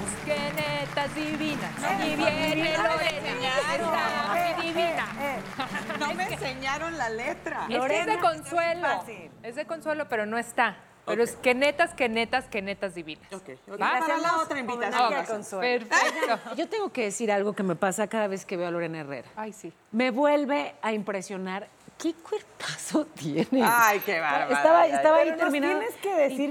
netas, qué netas divinas. Y viene Lorena, mi divina. No me enseñaron la letra. Es que es de consuelo. Es de consuelo, pero no está. Pero es que netas, que netas, que netas divinas. Ok, ok. ¿Va? Para la otra invitación. Perfecto. Yo tengo que decir algo que me pasa cada vez que veo a Lorena Herrera. Ay, sí. Me vuelve a impresionar. ¿Qué cuerpazo tiene? Ay, qué bárbara. Estaba, estaba ahí terminando. tienes que decir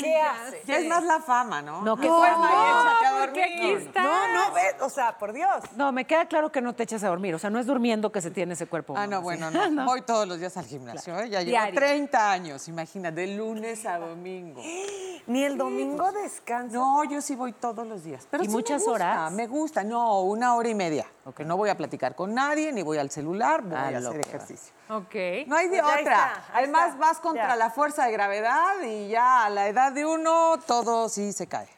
qué haces. Ya es más la fama, ¿no? No, qué no, fama. no, porque aquí está. No, no, ves, o sea, por Dios. No, me queda claro que no te echas a dormir. O sea, no es durmiendo que se tiene ese cuerpo. Ah, no, bueno, ¿sí? no. Voy todos los días al gimnasio, ¿eh? Ya llevo Diario. 30 años, imagina, de lunes a domingo. Ni el domingo descansa. No, yo sí voy todos los días. Pero ¿Y sí me muchas gusta, horas? Me gusta, no, una hora y media. Porque no voy a platicar con nadie, ni voy al celular, voy Ah, a hacer ejercicio. Ok. No hay de Pues otra. está, Además, está. vas contra Ya. la fuerza de gravedad y ya a la edad de uno todo sí se cae.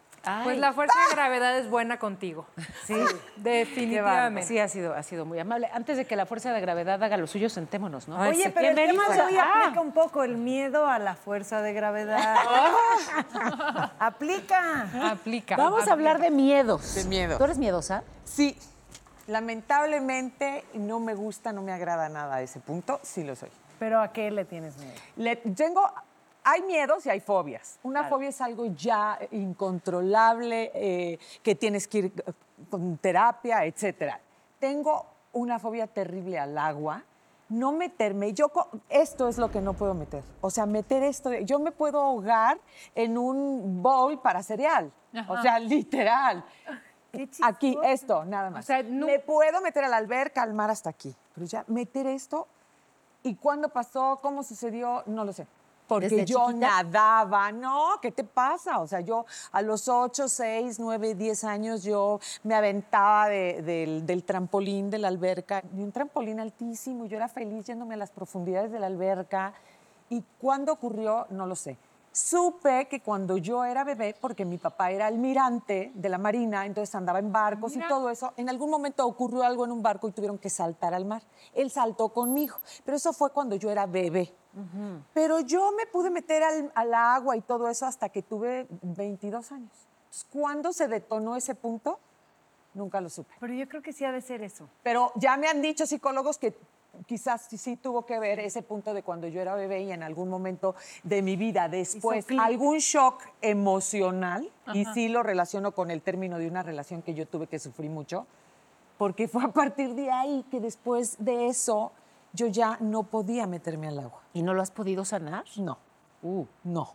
Pues la fuerza de gravedad es buena contigo. Sí, Definitivamente. Sí, ha sido, ha sido muy amable. Antes de que la fuerza de gravedad haga lo suyo, sentémonos, ¿no? Oye, pero el tema de hoy Ah, aplica un poco el miedo a la fuerza de gravedad. aplica. Aplica. Vamos a hablar de miedos. De miedo. ¿Tú eres miedosa? Sí, lamentablemente no me gusta, no me agrada nada a ese punto, sí lo soy. Pero ¿a qué le tienes miedo? Le- tengo, hay miedos y hay fobias. Una fobia es algo ya incontrolable, eh, que tienes que ir con terapia, etcétera. Tengo una fobia terrible al agua. No meterme, yo esto es lo que no puedo meter. O sea, meter esto, yo me puedo ahogar en un bowl para cereal. O sea, literal. Aquí, esto, nada más. O sea, no- Me puedo meter a la alberca, al mar hasta aquí. Pero ya meter esto ¿Y cuándo pasó? ¿Cómo sucedió? No lo sé. Porque ¿Desde yo chiquita? nadaba, no, ¿qué te pasa? O sea, yo a los 8, 6, 9, 10 años yo me aventaba de- del, del trampolín de la alberca, y un trampolín altísimo, yo era feliz yéndome a las profundidades de la alberca. ¿Y cuándo ocurrió? No lo sé. Supe que cuando yo era bebé, porque mi papá era almirante de la Marina, entonces andaba en barcos y todo eso, en algún momento ocurrió algo en un barco y tuvieron que saltar al mar. Él saltó conmigo, pero eso fue cuando yo era bebé. Pero yo me pude meter al, al agua y todo eso hasta que tuve 22 años. Entonces, ¿Cuándo se detonó ese punto? Nunca lo supe. Pero yo creo que sí ha de ser eso. Pero ya me han dicho psicólogos que quizás sí, tuvo que ver ese punto de cuando yo era bebé y en algún momento de mi vida después algún shock emocional y sí lo relaciono con el término de una relación que yo tuve que sufrir mucho porque fue a partir de ahí que después de eso yo ya no podía meterme al agua. ¿Y no lo has podido sanar? No. Uh, no.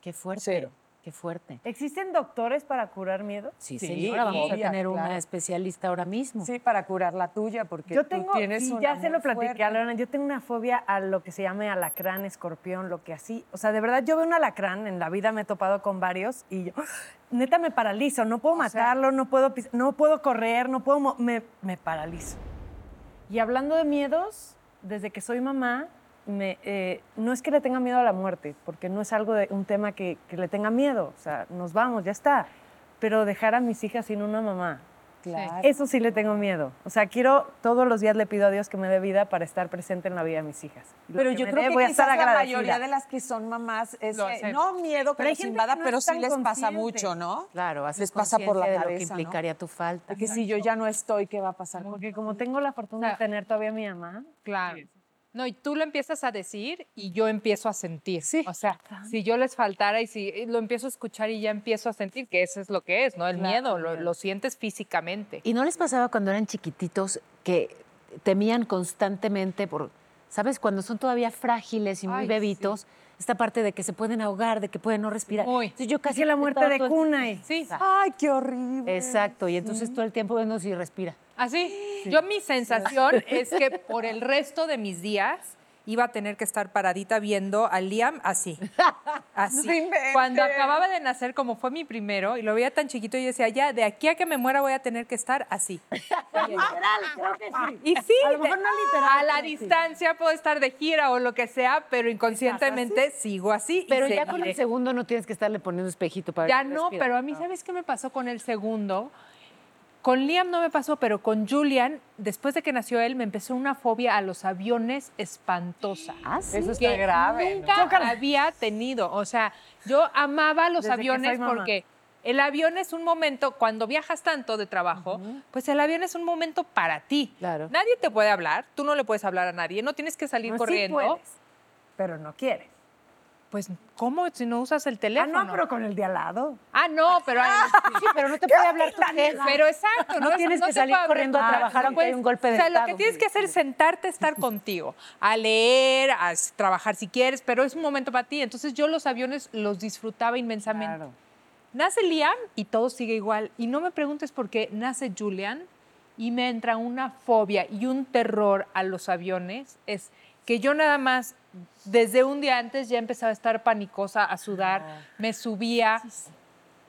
Qué fuerte. Cero. Qué fuerte. ¿Existen doctores para curar miedo? Sí, Sí, señora, vamos a tener claro. una especialista ahora mismo. Sí, para curar la tuya porque Yo tú tengo, tienes sí, un ya se lo platiqué a Lorena, yo tengo una fobia a lo que se llama alacrán, escorpión, lo que así. O sea, de verdad, yo veo un alacrán, en la vida me he topado con varios y yo, neta, me paralizo, no puedo matarlo, no, puedo, no puedo correr, no puedo, me, me paralizo. Y hablando de miedos, desde que soy mamá, me, eh, no es que le tenga miedo a la muerte, porque no es algo de un tema que, que le tenga miedo, o sea, nos vamos, ya está. Pero dejar a mis hijas sin una mamá, Claro. eso sí le tengo miedo. O sea, quiero, todos los días le pido a Dios que me dé vida para estar presente en la vida de mis hijas. Lo Pero yo creo dé, que voy a estar la agradecida. mayoría de las que son mamás es eh, no miedo que Pero no pero sí tan les pasa mucho, ¿no? Claro, les pasa por la cabeza, lo que ¿no? implicaría tu falta. Porque si yo ya no estoy, ¿qué va a pasar? Porque como tengo la fortuna O sea, de tener todavía a mi mamá, Claro. No, y tú lo empiezas a decir y yo empiezo a sentir. Sí. O sea, si yo les faltara y si eh, lo empiezo a escuchar y ya empiezo a sentir que eso es lo que es, ¿no? El miedo, lo, lo sientes físicamente. ¿Y no les pasaba cuando eran chiquititos que temían constantemente por, ¿sabes? Cuando son todavía frágiles y muy Ay, bebitos, esta parte de que se pueden ahogar, de que pueden no respirar. Muy. Entonces yo casi casi la muerte de el- cuna. y- Sí. Ay, qué horrible. Exacto, y entonces todo el tiempo viendo si respira. Así. Yo mi sensación es que por el resto de mis días iba a tener que estar paradita viendo a Liam así. Así. No. Cuando acababa de nacer, como fue mi primero, y lo veía tan chiquito, yo decía, ya, de aquí a que me muera voy a tener que estar así. Y sí, A lo mejor no literal, a la sí. distancia puedo estar de gira o lo que sea, pero inconscientemente sigo así. Pero ya con el segundo no tienes que estarle poniendo espejito para ver Ya no, respira. pero a mí, ¿sabes qué me pasó con el segundo? Con Liam no me pasó, pero con Julian, después de que nació él, me empezó una fobia a los aviones espantosa. Ah, sí. Eso está que grave. ¿no? nunca había tenido. O sea, yo amaba los Desde aviones porque El avión es un momento, cuando viajas tanto de trabajo, pues el avión es un momento para ti. Claro. Nadie te puede hablar, tú no le puedes hablar a nadie, no tienes que salir No, sí corriendo. puedes, pero no quieres. Pues, ¿cómo si no usas el Ah, teléfono? no, pero con el de al lado. Ah, no, pero... Sí, pero no te puede hablar tu jefe. Pero exacto, No tienes que te salir puede hablar. corriendo a trabajar aunque hay un golpe de O sea, lo que tienes que hacer es sentarte, estar contigo, a leer, a trabajar si quieres, pero es un momento para ti. Entonces yo los aviones los disfrutaba inmensamente. Claro. Nace Liam y todo sigue igual. Y no me preguntes por qué nace Julian y me entra una fobia y un terror a los aviones. Es que yo nada más, desde un día antes ya empezaba a estar panicosa, a sudar, me subía.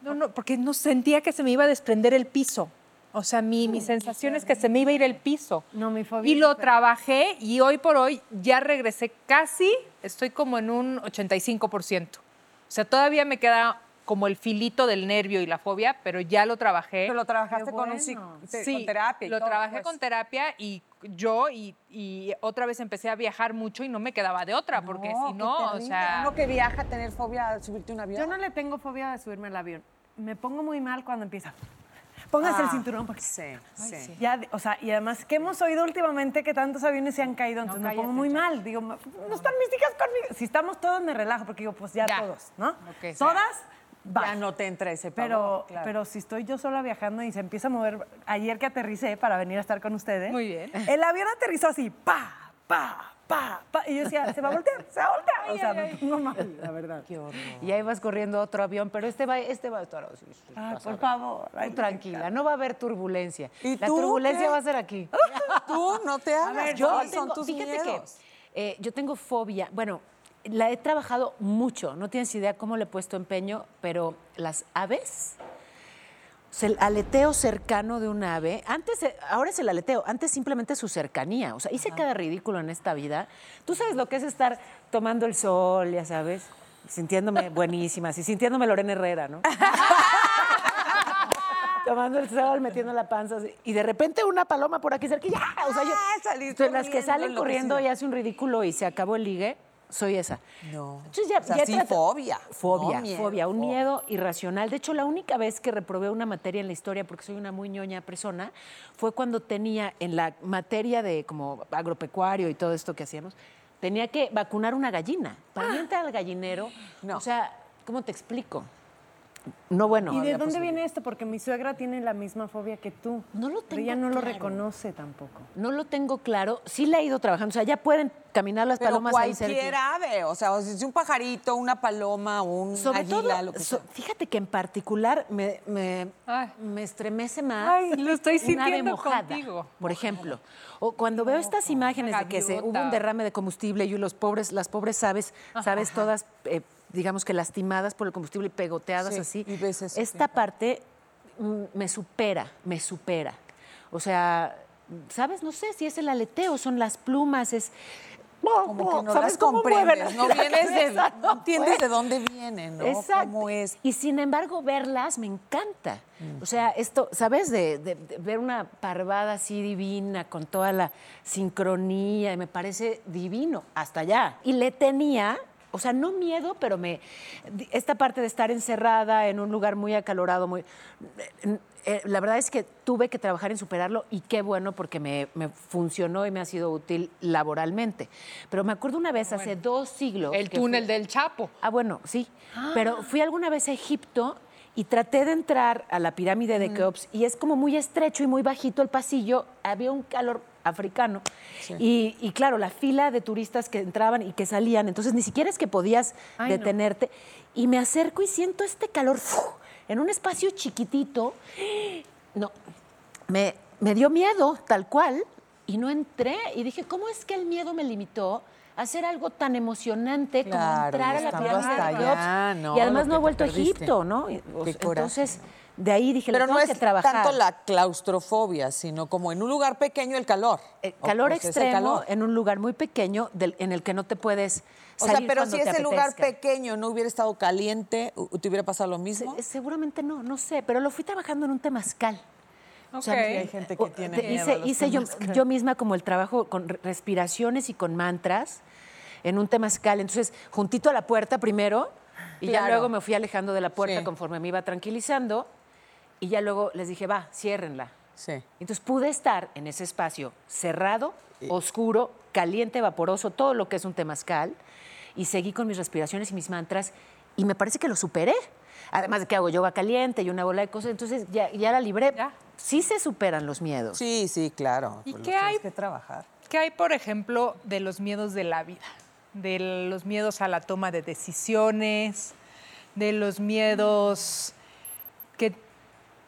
No, no, porque no sentía que se me iba a desprender el piso. O sea, mi, mi sensación es que se me iba a ir el piso. No, mi fobia. Y lo trabajé y hoy por hoy ya regresé casi, estoy como en un 85%. O sea, todavía me queda como el filito del nervio y la fobia, pero ya lo trabajé. Pero lo trabajaste con, un te- Sí, con terapia. y lo todo, trabajé pues. con terapia y yo y, y otra vez empecé a viajar mucho y no me quedaba de otra, porque No, si qué no, o sea... Uno que viaja a tener fobia a subirte a un avión. Yo no le tengo fobia de subirme al avión. Me pongo muy mal cuando empieza. Póngase el Ah, cinturón porque Sí, sí. Ya, o sea, y además que hemos oído últimamente que tantos aviones se han caído, entonces me pongo muy mal. Digo, no están mis hijas conmigo. Si estamos todos me relajo porque digo, pues ya, Ya. todos, ¿no? Ok. Todas, Ya va. no te entra ese Pero, pavor, claro. pero si estoy yo sola viajando y se empieza a mover, ayer que aterricé para venir a estar con ustedes. Muy bien. El avión aterrizó así, pa, pa, pa, pa. Y yo decía, se va a voltear, se va a voltear. o sea, pongo mal, la verdad. Y ahí vas corriendo otro avión, pero este va, este va a estar así. vas por favor. Tú tranquila, no va a haber turbulencia. ¿Y La tú turbulencia qué? va a ser aquí. Tú no te hagas. ver, yo ¿cuáles tengo, son tus fíjate miedos? que eh, yo tengo fobia. Bueno, la he trabajado mucho. No tienes idea cómo le he puesto empeño, pero las aves, el aleteo cercano de un ave, antes, eh, ahora es el aleteo, antes simplemente su cercanía. O sea, hice cada ridículo en esta vida. Tú sabes lo que es estar tomando el sol, ya sabes, sintiéndome buenísima, así, sintiéndome Lorena Herrera, ¿no? tomando el sol, metiendo la panza, así, y de repente una paloma por aquí cerca, y ¡ya! O sea, yo, Ah, las que salen corriendo y hace un ridículo y se acabó el ligue, soy esa. No. Entonces ya, O sea, ya sí, fobia. Fobia, No, fobia, un miedo irracional. De hecho, la única vez que reprobé una materia en la historia, porque soy una muy ñoña persona, fue cuando tenía en la materia de como agropecuario y todo esto que hacíamos, tenía que vacunar una gallina. Para entrar al gallinero, No. o sea, ¿cómo te explico? No, bueno. ¿Y de dónde viene esto? Porque mi suegra tiene la misma fobia que tú. No lo Pero ella tengo no lo reconoce tampoco. No lo tengo claro. Sí la he ido trabajando. O sea, ya pueden caminar las Pero palomas ahí cerca. cualquier ave, o sea, o si es un pajarito, una paloma, un Sobre águila, todo, lo que so- sea. fíjate que en particular me, me, me estremece más Ay, lo estoy un ave sintiendo mojada, contigo. por ejemplo. O cuando veo estas imágenes de que se, hubo un derrame de combustible y los pobres, las pobres aves, sabes, todas, eh, digamos que lastimadas por el combustible y pegoteadas Sí, así. y ves eso, Esta sí. parte mm, me supera, me supera. O sea, ¿sabes? No sé si es el aleteo, son las plumas, es... Como que no ¿sabes las comprendes, no la vienes de, no entiendes de dónde vienen, ¿no? Exacto. ¿Cómo es? Y sin embargo, verlas me encanta. O sea, esto, ¿sabes? De, de- de ver una parvada así divina, con toda la sincronía, y me parece divino, hasta allá. Y le tenía, o sea, no miedo, pero me. Esta parte de estar encerrada en un lugar muy acalorado, muy. eh, la verdad es que tuve que trabajar en superarlo y qué bueno porque me, me funcionó y me ha sido útil laboralmente. Pero me acuerdo una vez, hace dos siglos. El túnel fui- del Chapo. Ah, bueno, sí. Pero fui alguna vez a Egipto y traté de entrar a la pirámide de Keops y es como muy estrecho y muy bajito el pasillo. Había un calor africano. Y, y claro, la fila de turistas que entraban y que salían, entonces ni siquiera es que podías Ay, no. detenerte. Y me acerco y siento este calor en un espacio chiquitito. No, me, me dio miedo, tal cual, y no entré. Y dije, ¿cómo es que el miedo me limitó a hacer algo tan emocionante como entrar a la pirámide de Keops? ¿no? Y además no he vuelto a. Egipto, ¿no? Qué sea, coraje. De ahí dije, Pero lo no es que trabajar. tanto la claustrofobia, sino como en un lugar pequeño el calor. O- calor o ese extremo calor. en un lugar muy pequeño del- en el que no te puedes O salir sea, pero cuando si te ese lugar pequeño no hubiera estado caliente, ¿u- ¿te hubiera pasado lo mismo? Se- seguramente no, no sé, pero lo fui trabajando en un temazcal. O sea, hay gente que o- tiene te- miedo hice, a los hice yo, yo misma como el trabajo con re- respiraciones y con mantras en un temazcal. Entonces, juntito a la puerta primero, Y ya luego me fui alejando de la puerta Sí. conforme me iba tranquilizando. Y ya luego les dije, va, ciérrenla. Sí. Entonces pude estar en ese espacio cerrado, oscuro, caliente, vaporoso, todo lo que es un temazcal. Y seguí con mis respiraciones y mis mantras. Y me parece que lo superé. Además de que hago yoga caliente y una bola de cosas. Entonces ya, ya la libré. Ya. Sí se superan los miedos. Sí, sí, claro. ¿Y pues qué hay? que trabajar. ¿Qué hay, por ejemplo, de los miedos de la vida? De los miedos a la toma de decisiones, de los miedos que,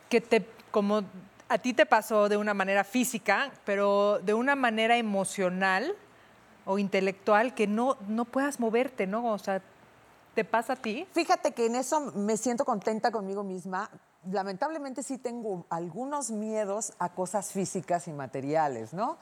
que te, como a ti te pasó de una manera física, pero de una manera emocional o intelectual que no, no puedas moverte, ¿no? O sea, ¿te pasa a ti? Fíjate que en eso me siento contenta conmigo misma. Lamentablemente sí tengo algunos miedos a cosas físicas y materiales, ¿no?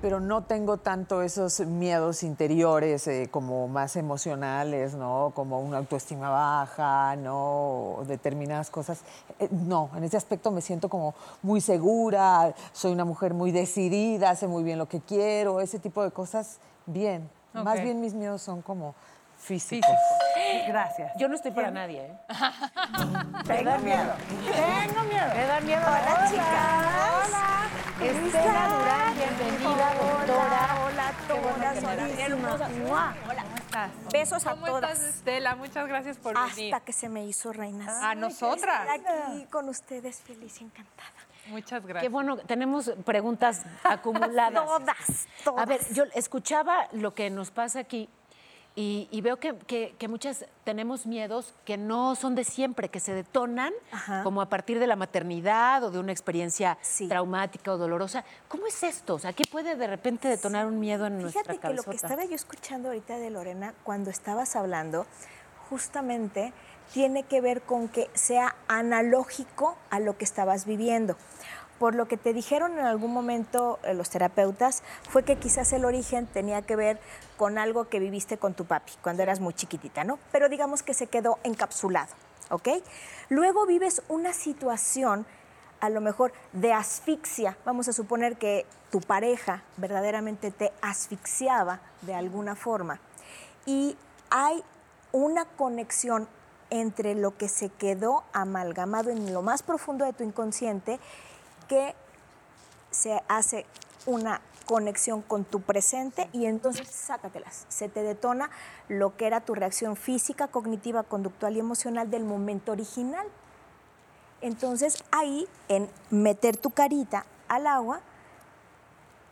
Pero no tengo tanto esos miedos interiores eh, como más emocionales, ¿no? Como una autoestima baja, ¿no? O determinadas cosas. Eh, no, en ese aspecto me siento como muy segura, soy una mujer muy decidida, sé muy bien lo que quiero, ese tipo de cosas, bien. Más bien mis miedos son como físicos. Físico. Gracias. Yo no estoy para nadie, ¿eh? Tengo miedo. Tengo miedo. Me da miedo. Hola, chicas. Hola. Estela Durán, bienvenida, doctora. Hola, todas. Hola, Besos a ¿Cómo todas. estás, Estela? Muchas gracias por venir. Hasta que se me hizo reinas. A nosotras. Estar aquí con ustedes feliz y encantada. Muchas Qué gracias. bueno, tenemos preguntas acumuladas. Todas, todas. A ver, yo escuchaba lo que nos pasa aquí y, y veo que, que- que muchas tenemos miedos que no son de siempre, que se detonan Ajá. como a partir de la maternidad o de una experiencia Sí. traumática o dolorosa. ¿Cómo es esto? O sea, ¿qué puede de repente detonar un miedo en nuestra Fíjate que lo que estaba yo escuchando ahorita de Lorena, cuando estabas hablando, justamente tiene que ver con que sea analógico a lo que estabas viviendo. Por lo que te dijeron en algún momento eh, los terapeutas, fue que quizás el origen tenía que ver con algo que viviste con tu papi cuando eras muy chiquitita, ¿no? Pero digamos que se quedó encapsulado, ¿ok? Luego vives una situación a lo mejor de asfixia. Vamos a suponer que tu pareja verdaderamente te asfixiaba de alguna forma. Y hay una conexión entre lo que se quedó amalgamado en lo más profundo de tu inconsciente que se hace una conexión con tu presente y entonces sácatelas. Se te detona lo que era tu reacción física, cognitiva, conductual y emocional del momento original. Entonces ahí, en meter tu carita al agua,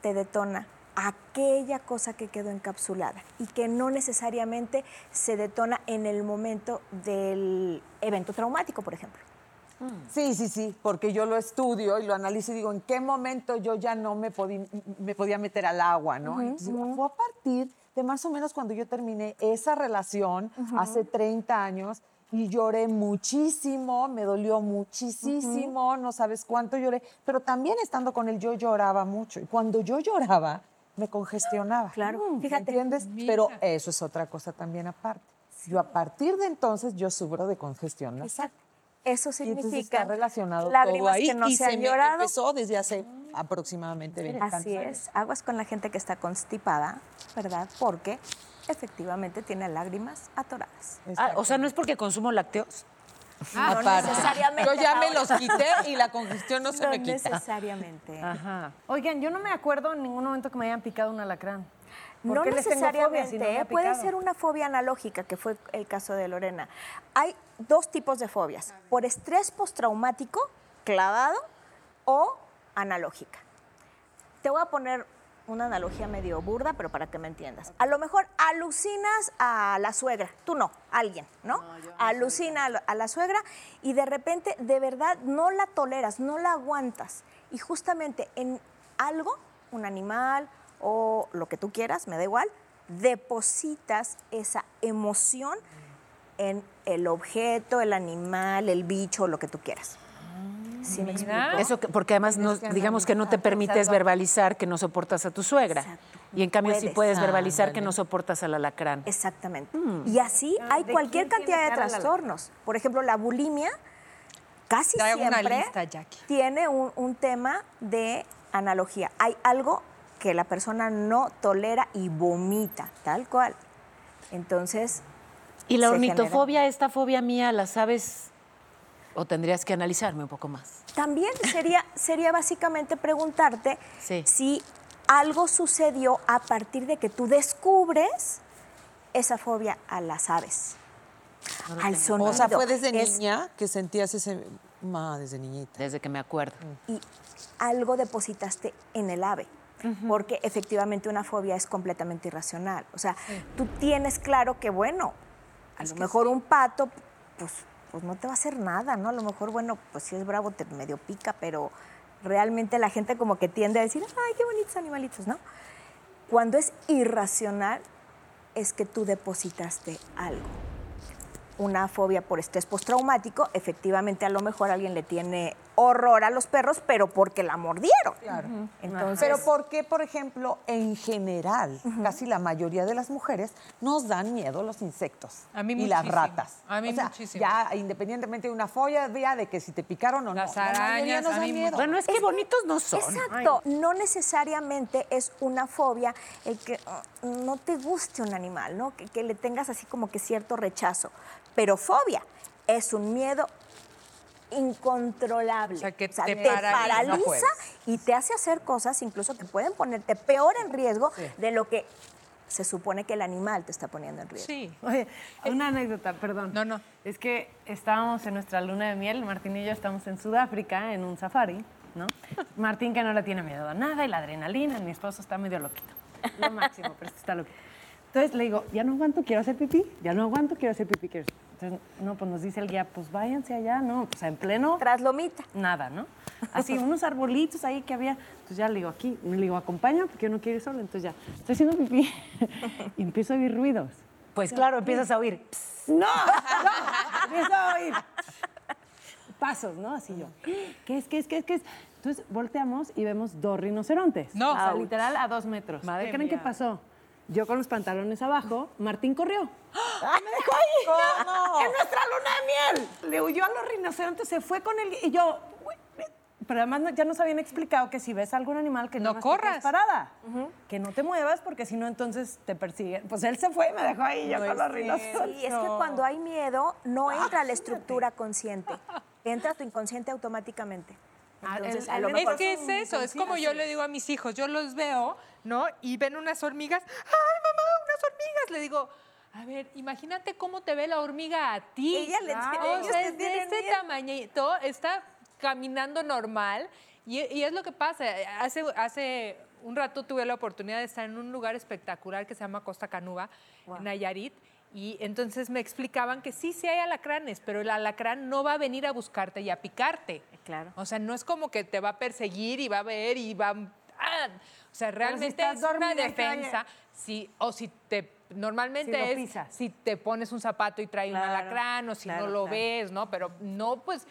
te detona aquella cosa que quedó encapsulada y que no necesariamente se detona en el momento del evento traumático, por ejemplo. Sí, sí, sí, porque yo lo estudio y lo analizo y digo, ¿en qué momento yo ya no me, podí- me podía meter al agua, no? Entonces, digo, fue a partir de más o menos cuando yo terminé esa relación hace 30 años y lloré muchísimo, me dolió muchísimo, no sabes cuánto lloré, pero también estando con él yo lloraba mucho y cuando yo lloraba me congestionaba. Claro, ¿me fíjate. ¿Entiendes? Pero eso es otra cosa también aparte. Yo a partir de entonces yo sufro de congestión nasal. Eso significa está relacionado todo lágrimas ahí que no y se han me llorado. empezó desde hace aproximadamente 20 Así es, aguas con la gente que está constipada, ¿verdad? Porque efectivamente tiene lágrimas atoradas. Ah, o sea, no es porque consumo lácteos. no Aparte. necesariamente. Yo ya me los quité y la congestión no se No me quita. necesariamente. Ajá. Oigan, yo no me acuerdo en ningún momento que me hayan picado un alacrán. ¿Por No fobia si necesariamente, ¿eh? puede ser una fobia analógica, que fue el caso de Lorena. Hay dos tipos de fobias, por estrés postraumático, clavado, o analógica. Te voy a poner una analogía medio burda, pero para que me entiendas. A lo mejor alucinas a la suegra, tú no, alguien, ¿no? Alucina a la suegra y de repente de verdad no la toleras, no la aguantas. Y justamente en algo, un animal o lo que tú quieras, me da igual, depositas esa emoción en el objeto, el animal, el bicho, lo que tú quieras. ¿Sí me explico? Eso que- porque además no- digamos que no te permites verbalizar que no soportas a tu suegra. Exacto. Y en cambio sí Puedes. puedes verbalizar que no soportas al alacrán. Exactamente. Mm. Y así hay ¿de cualquier cantidad de trastornos. Por ejemplo, la bulimia casi siempre lista, tiene un, un tema de analogía. Hay algo que la persona no tolera y vomita, tal cual. Entonces, ¿Y la ornitofobia, esta fobia mía, la sabes o tendrías que analizarme un poco más? También sería, sería básicamente preguntarte Sí. si algo sucedió a partir de que tú descubres esa fobia a las aves. al sonido. O sea, fue desde Es- niña que sentías ese... Ma, desde niñita. Desde que me acuerdo. y algo depositaste en el ave. Porque efectivamente una fobia es completamente irracional. O sea, tú tienes claro que, bueno, a lo mejor un pato, pues, pues no te va a hacer nada, ¿no? A lo mejor, bueno, pues si es bravo te medio pica, pero realmente la gente como que tiende a decir, ay, qué bonitos animalitos, ¿no? Cuando es irracional, es que tú depositaste algo una fobia por estrés postraumático, efectivamente a lo mejor alguien le tiene horror a los perros, pero porque la mordieron. Entonces, Pero ¿por qué, por ejemplo, en general, casi la mayoría de las mujeres nos dan miedo los insectos A mí y las ratas? A mí o sea, muchísimo. Ya independientemente de una fobia de que si te picaron o Las no. la mayoría arañas, nos a da mí miedo. Bueno, es que bonitos no son. Exacto, no necesariamente es una fobia el que uh, no te guste un animal, ¿no? Que, que le tengas así como que cierto rechazo. Pero fobia es un miedo incontrolable. O sea, que te te paraliza. paraliza No y te hace hacer cosas incluso que pueden ponerte peor en riesgo de lo que se supone que el animal te está poniendo en riesgo. Sí. Oye, una anécdota, perdón. No, no. Es que estábamos en nuestra luna de miel, Martín y yo estamos en Sudáfrica en un safari, ¿no? Martín que no le tiene miedo a nada y la adrenalina, mi esposo está medio loquito. Lo máximo, pero está loquito. Entonces le digo, ya no aguanto, quiero hacer pipí, ya no aguanto, quiero hacer pipí. quiero hacer-". Entonces, no, pues nos dice el guía, pues váyanse allá, ¿no? O sea, en pleno Traslomita. nada, ¿no? Así, unos arbolitos ahí que había. Entonces ya le digo, aquí, le digo, acompaña porque yo no quiero ir sola. Entonces ya, estoy haciendo pipí y empiezo a oír ruidos. Pues claro, empiezas a oír. "Psst". ¡No! ¡No! Empiezo a oír pasos, ¿no? Así yo, ¿qué es, qué es, qué es, qué es? Entonces volteamos y vemos dos rinocerontes. No. O sea, literal a dos metros. Madre ¿Qué creen que pasó? Yo con los pantalones abajo, Martín corrió. ¡Me dejó ahí! ¿Cómo? ¡En nuestra luna de miel! Le huyó a los rinocerontes, se fue con él y yo... Pero además ya nos habían explicado que si ves algún animal que no, corras. parada, que no te muevas porque si no entonces te persiguen. Pues él se fue y me dejó ahí yo con los rinocerontes. Sí, es que cuando hay miedo no entra la estructura consciente, entra tu inconsciente automáticamente. Ah, Entonces, el- a lo el- mejor Es que es eso, es como yo le digo a mis hijos, yo los veo, ¿no? Y ven unas hormigas, ¡ay, mamá, unas hormigas! Le digo, a ver, imagínate cómo te ve la hormiga a ti. Ella le- Ah, o sea, es de este miedo. tamañito, está caminando normal. Y, y es lo que pasa, hace, hace un rato tuve la oportunidad de estar en un lugar espectacular que se llama Costa Canuba, en Nayarit. Y entonces me explicaban que sí, sí hay alacranes, pero el alacrán no va a venir a buscarte y a picarte. Claro. O sea, no es como que te va a perseguir y va a ver y va. ¡Ah! O sea, realmente es una defensa. Si, o si te. Normalmente Si es pisas. si te pones un zapato y trae un alacrán o si claro, no lo claro. ves, ¿no? Pero no, pues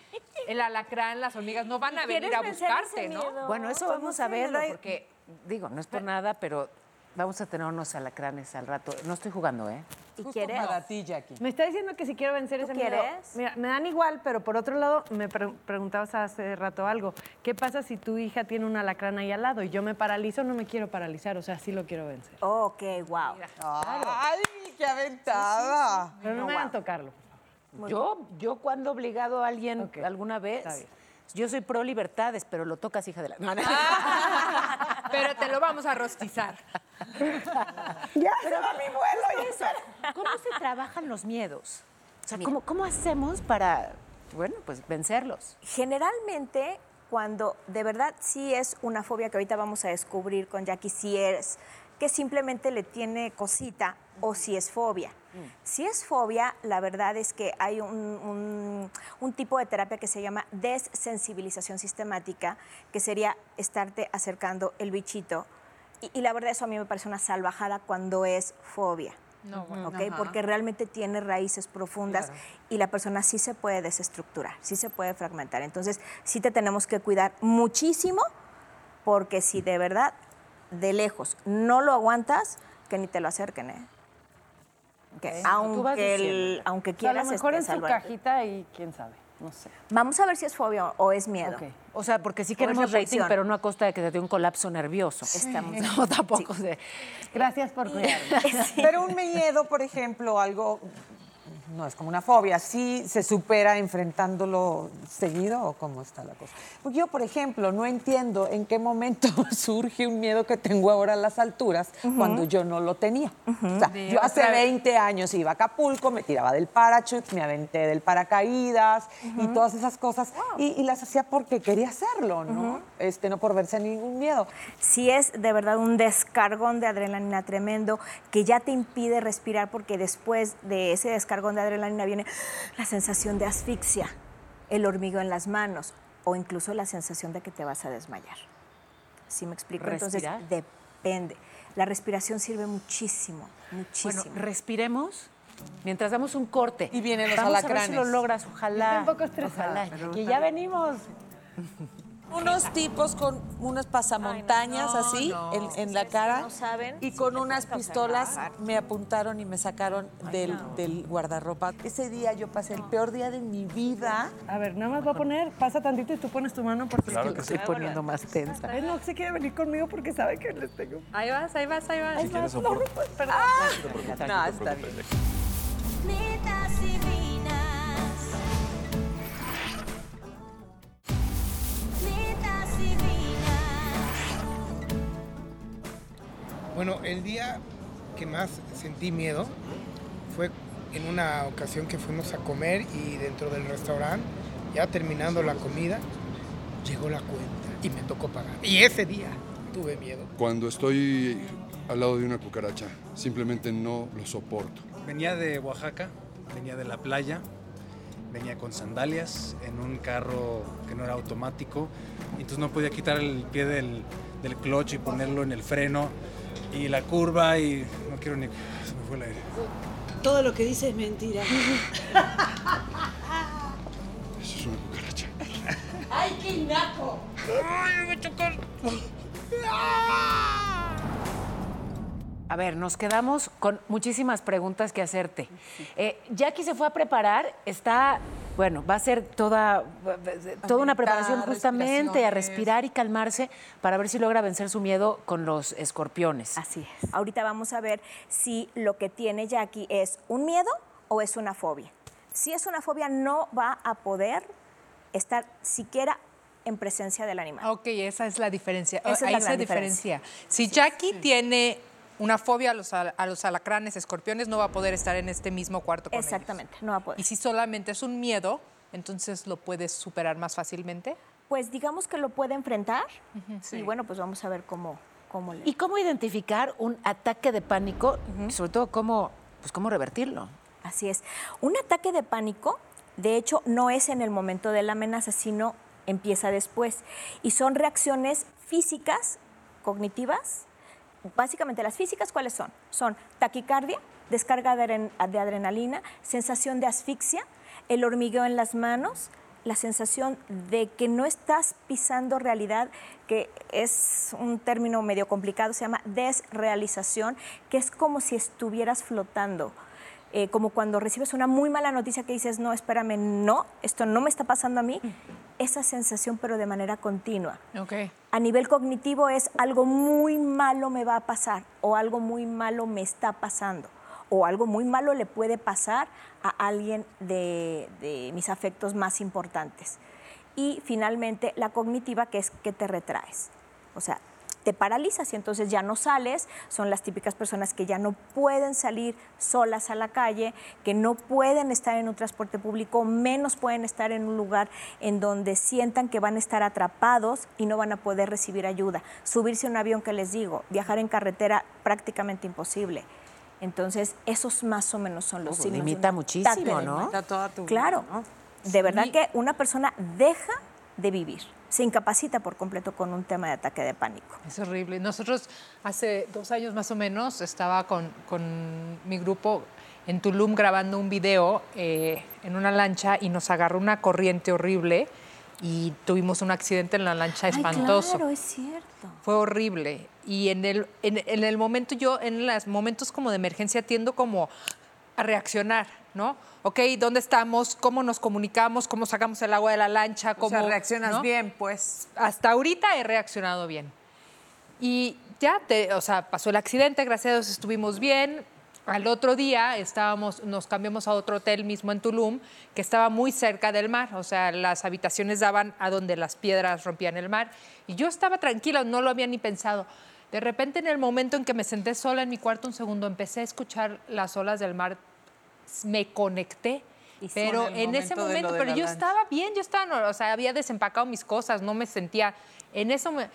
el alacrán, las hormigas no van a venir a ¿Quieres vencer buscarte, ¿no? Bueno, eso vamos a verlo, porque, digo, no es por nada, pero vamos a tener unos alacranes al rato. No estoy jugando, ¿eh? ¿Y Justo quieres? para ti, Jackie. Me está diciendo que si quiero vencer ¿Tú ese miedo. quieres? Mira, me dan igual, pero por otro lado, me pre- preguntabas hace rato algo. ¿Qué pasa si tu hija tiene un alacrán ahí al lado y yo me paralizo? No me quiero paralizar, o sea, sí lo quiero vencer. Ok, wow. ¡Ay, qué aventada! Pero no, No, me hagan wow. tocarlo. Yo, yo cuando he obligado a alguien alguna vez, está bien. yo soy pro libertades, pero lo tocas, hija de la. No, no. Pero te lo vamos a rostizar. ¡Ya va mi vuelo! Eso, ¿Cómo se trabajan los miedos? O sea, ¿cómo, ¿cómo hacemos para, bueno, pues vencerlos? Generalmente, cuando de verdad sí es una fobia que ahorita vamos a descubrir con Jackie, si es que simplemente le tiene cosita o si es fobia. Si es fobia, la verdad es que hay un, un- un tipo de terapia que se llama desensibilización sistemática, que sería estarte acercando el bichito. Y, y la verdad eso a mí me parece una salvajada cuando es fobia. No, bueno. ¿ok? Porque realmente tiene raíces profundas y la persona sí se puede desestructurar, sí se puede fragmentar. Entonces, sí te tenemos que cuidar muchísimo porque si de verdad, de lejos, no lo aguantas, que ni te lo acerquen, ¿eh? Aunque, el- aunque O sea, a quieras lo mejor en su cajita y quién sabe, no sé. Vamos a ver si es fobia o es miedo. Ok. O sea, porque sí queremos rating, pero no a costa de que te dé un colapso nervioso. Estamos- No, tampoco. sé. Gracias por cuidarme. Pero un miedo, por ejemplo, algo no es como una fobia. ¿Sí se supera enfrentándolo seguido o cómo está la cosa? Porque yo, por ejemplo, no entiendo en qué momento surge un miedo que tengo ahora a las alturas cuando yo no lo tenía. O sea, yo hace 20 años iba a Acapulco, me tiraba del parachute, me aventé del paracaídas y todas esas cosas. Y, y las hacía porque quería hacerlo, ¿no? este, no por verse ningún miedo. Si es de verdad un descargón de adrenalina tremendo que ya te impide respirar porque después de ese descargón de adrenalina viene la sensación de asfixia, el hormigueo en las manos o incluso la sensación de que te vas a desmayar. ¿Sí me explico? Entonces depende. La respiración sirve muchísimo, muchísimo. Bueno, respiremos mientras damos un corte. Y vienen los Vamos a ver si alacranes. lo logras, ojalá. Estoy un poco estresada, Ojalá. pero está ya venimos. Unos tipos con unos pasamontañas Ay, no, así no. en, en la cara no saben y con unas pistolas me apuntaron y me sacaron del, del guardarropa. Ese día yo pasé el peor día de mi vida. A ver, nada más voy a poner, pasa tantito y tú pones tu mano porque Claro que sí. Estoy poniendo más tensa. Él no se quiere venir conmigo porque sabe que les tengo. Ahí vas, ahí vas, ahí vas. Si quieres soporte. No, está bien. Bueno, el día que más sentí miedo fue en una ocasión que fuimos a comer y dentro del restaurante, ya terminando la comida, llegó la cuenta y me tocó pagar. Y ese día tuve miedo. Cuando estoy al lado de una cucaracha, simplemente no lo soporto. Venía de Oaxaca, venía de la playa, venía con sandalias en un carro que no era automático, y entonces no podía quitar el pie del, del clutch y ponerlo en el freno y la curva y no quiero ni... Se me fue el aire. Todo lo que dice es mentira. Eso es una cucaracha. ¡Ay, qué naco! A ver, nos quedamos con muchísimas preguntas que hacerte. Eh, Jackie se fue a preparar, está, bueno, va a ser toda, toda una preparación justamente a respirar y calmarse para ver si logra vencer su miedo con los escorpiones. Así es. Ahorita vamos a ver si lo que tiene Jackie es un miedo o es una fobia. Si es una fobia, no va a poder estar siquiera en presencia del animal. Ok, esa es la diferencia. Esa es Ahí la gran diferencia. Si Jackie tiene una fobia a los, a los alacranes, escorpiones, no va a poder estar en este mismo cuarto con ellos. Exactamente, no va a poder. Y si solamente es un miedo, entonces lo puedes superar más fácilmente. Pues digamos que lo puede enfrentar y bueno, pues vamos a ver cómo, cómo le... ¿Y cómo identificar un ataque de pánico? y sobre todo, cómo, pues, cómo revertirlo. Así es. Un ataque de pánico, de hecho, no es en el momento de la amenaza, sino empieza después. Y son reacciones físicas, cognitivas. Básicamente, las físicas, ¿cuáles son? Son taquicardia, descarga de, adren- de adrenalina, sensación de asfixia, el hormigueo en las manos, la sensación de que no estás pisando realidad, que es un término medio complicado, se llama desrealización, que es como si estuvieras flotando eh, como cuando recibes una muy mala noticia que dices, no, espérame, no, esto no me está pasando a mí, esa sensación pero de manera continua. A nivel cognitivo es algo muy malo me va a pasar o algo muy malo me está pasando o algo muy malo le puede pasar a alguien de, de mis afectos más importantes. Y finalmente la cognitiva que es que te retraes. O sea, te paralizas y entonces ya no sales. Son las típicas personas que ya no pueden salir solas a la calle, que no pueden estar en un transporte público, menos pueden estar en un lugar en donde sientan que van a estar atrapados y no van a poder recibir ayuda. Subirse a un avión que les digo, viajar en carretera prácticamente imposible. Entonces, esos más o menos son los Pues signos. limita muchísimo, ¿no? Está toda tu vida, Claro, ¿no? de verdad Y- que una persona deja de vivir, se incapacita por completo con un tema de ataque de pánico. Es horrible. Nosotros hace dos años más o menos estaba con, con mi grupo en Tulum grabando un video eh, en una lancha y nos agarró una corriente horrible y tuvimos un accidente en la lancha espantoso. Ay, claro, es cierto. Fue horrible. Y en el, en, en el momento, yo en los momentos como de emergencia tiendo como a reaccionar, ¿no? Ok, ¿dónde estamos? ¿Cómo nos comunicamos? ¿Cómo sacamos el agua de la lancha? O ¿Cómo, sea, reaccionas no? bien, pues. Hasta ahorita he reaccionado bien. Y ya, te, o sea, pasó el accidente, gracias a Dios estuvimos bien. Al otro día estábamos, nos cambiamos a otro hotel mismo en Tulum, que estaba muy cerca del mar, o sea, las habitaciones daban a donde las piedras rompían el mar. Y yo estaba tranquila, no lo había ni pensado. De repente, en el momento en que me senté sola en mi cuarto, un segundo, empecé a escuchar las olas del mar, me conecté. Y. Pero en ese momento pero yo lancha. estaba bien, yo estaba, no, o sea, había desempacado mis cosas, no me sentía. En eso me,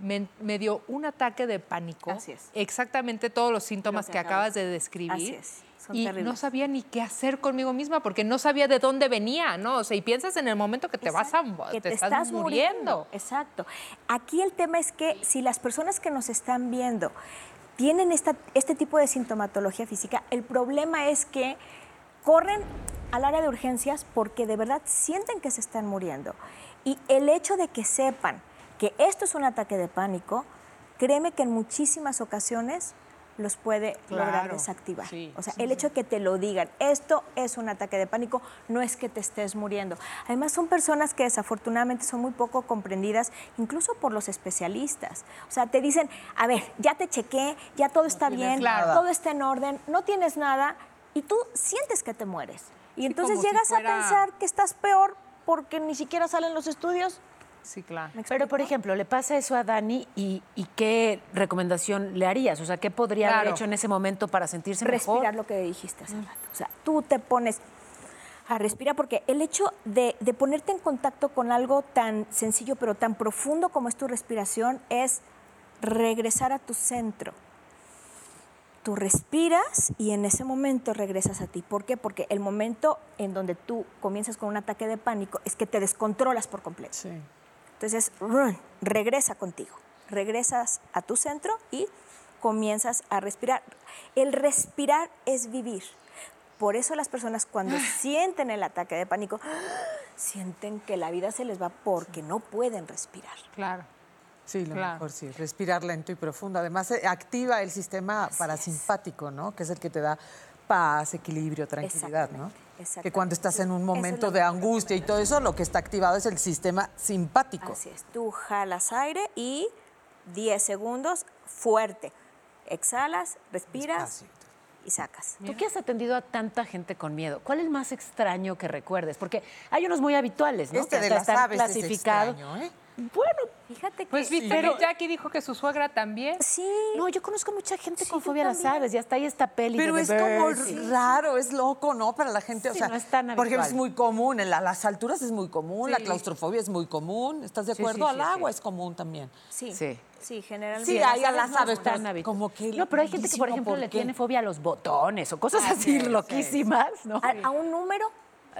me, me dio un ataque de pánico. Así es. Exactamente todos los síntomas Lo que, que acabas- acabas de describir. Así es, son y terribles. no sabía ni qué hacer conmigo misma porque no sabía de dónde venía, ¿no? O sea, y piensas en el momento que te vas a que te, estás, muriendo. Exacto. Aquí el tema es que si las personas que nos están viendo tienen esta, este tipo de sintomatología física, el problema es que corren al área de urgencias porque de verdad sienten que se están muriendo. Y el hecho de que sepan que esto es un ataque de pánico, créeme que en muchísimas ocasiones los puede lograr desactivar. sí, o sea, sí, el hecho de que te lo digan, esto es un ataque de pánico, no es que te estés muriendo. Además, son personas que desafortunadamente son muy poco comprendidas, incluso por los especialistas. O sea, te dicen, a ver, ya te chequé, ya todo está bien, nada. todo está en orden, no tienes nada, y tú sientes que te mueres. Y entonces si llegas fuera- a pensar que estás peor porque ni siquiera salen los estudios. Sí, claro. ¿Me Pero, por ejemplo, le pasa eso a Dani y, y ¿qué recomendación le harías? O sea, ¿qué podría haber hecho en ese momento para sentirse respirar mejor? lo que dijiste hace rato. O sea, tú te pones a respirar porque el hecho de, de ponerte en contacto con algo tan sencillo pero tan profundo como es tu respiración es regresar a tu centro. Tú respiras y en ese momento regresas a ti. ¿Por qué? Porque el momento en donde tú comienzas con un ataque de pánico es que te descontrolas por completo. Entonces, run, regresa contigo. Regresas a tu centro y comienzas a respirar. El respirar es vivir. Por eso las personas cuando sienten el ataque de pánico, sienten que la vida se les va porque no pueden respirar. Claro. Sí, lo Claro. mejor sí, respirar lento y profundo. Además, eh, activa el sistema parasimpático, ¿no? Que es el que te da paz, equilibrio, tranquilidad, ¿no? Que cuando estás en un es momento lo de angustia y todo eso, lo que está activado es el sistema simpático. Así es, tú jalas aire y 10 segundos fuerte. Exhalas, respiras y sacas. Tú que has atendido a tanta gente con miedo, ¿cuál es el más extraño que recuerdes? Porque hay unos muy habituales, ¿no? Este que de las aves es clasificados. extraño, ¿eh? Bueno, Fíjate que Pues viste Pero- que Jackie dijo que su suegra también. sí, no, yo conozco mucha gente Sí, con fobia a las aves y hasta ahí esta peli Pero de es como raro, es loco, ¿no? Para la gente, o Sí, sea, no es tan por ejemplo, habitual. es muy común, en la- las alturas es muy común, la claustrofobia es muy común, ¿estás de acuerdo? sí, Al sí, agua sí. es común también. sí, Sí. sí, generalmente. Sí, hay a las aves, están pero como que No, pero hay gente que, por ejemplo, ¿por le tiene fobia a los botones o cosas Ah, así sí, sí. loquísimas, ¿no? a, a un número,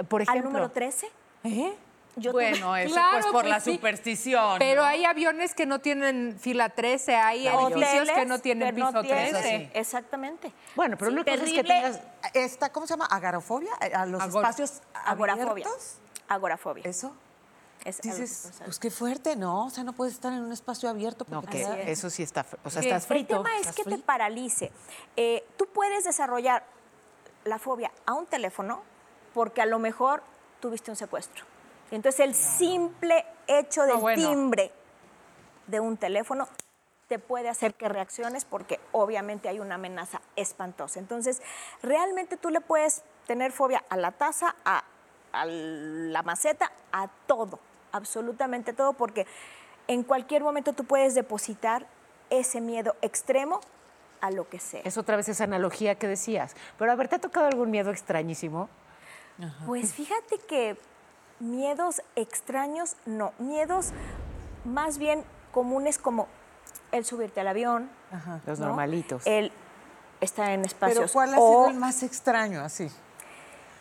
Por al ejemplo. número 13. ¿Eh? Yo tuve- Bueno, eso Claro, pues por pues la sí. superstición. Pero ¿no? hay aviones que no tienen fila 13, hay edificios que no tienen que no piso tienen- 13. Exactamente. Bueno, pero una cosa es que Terrible. tengas... Esta, ¿Cómo se llama? ¿Agarofobia? Eh, ¿A los Agor- espacios Agorafobia. abiertos? Agorafobia. ¿Eso? Es Dices, pues qué fuerte, ¿no? O sea, no puedes estar en un espacio abierto No, porque que da- eso sí está... O sea, estás frito. El tema es que te paralice. Eh, tú puedes desarrollar la fobia a un teléfono porque a lo mejor tuviste un secuestro. Y Entonces el simple hecho del bueno. timbre de un teléfono te puede hacer que reacciones porque obviamente hay una amenaza espantosa. Entonces, realmente tú le puedes tener fobia a la taza, a, a la maceta, a todo, absolutamente todo, porque en cualquier momento tú puedes depositar ese miedo extremo a lo que sea. Es otra vez esa analogía que decías. Pero a ver, ¿te ha tocado algún miedo extrañísimo? Pues fíjate que miedos extraños, no. Miedos más bien comunes como el subirte al avión. Los ¿no? normalitos. El estar en espacios. Pero ¿cuál ha o sido el más extraño así?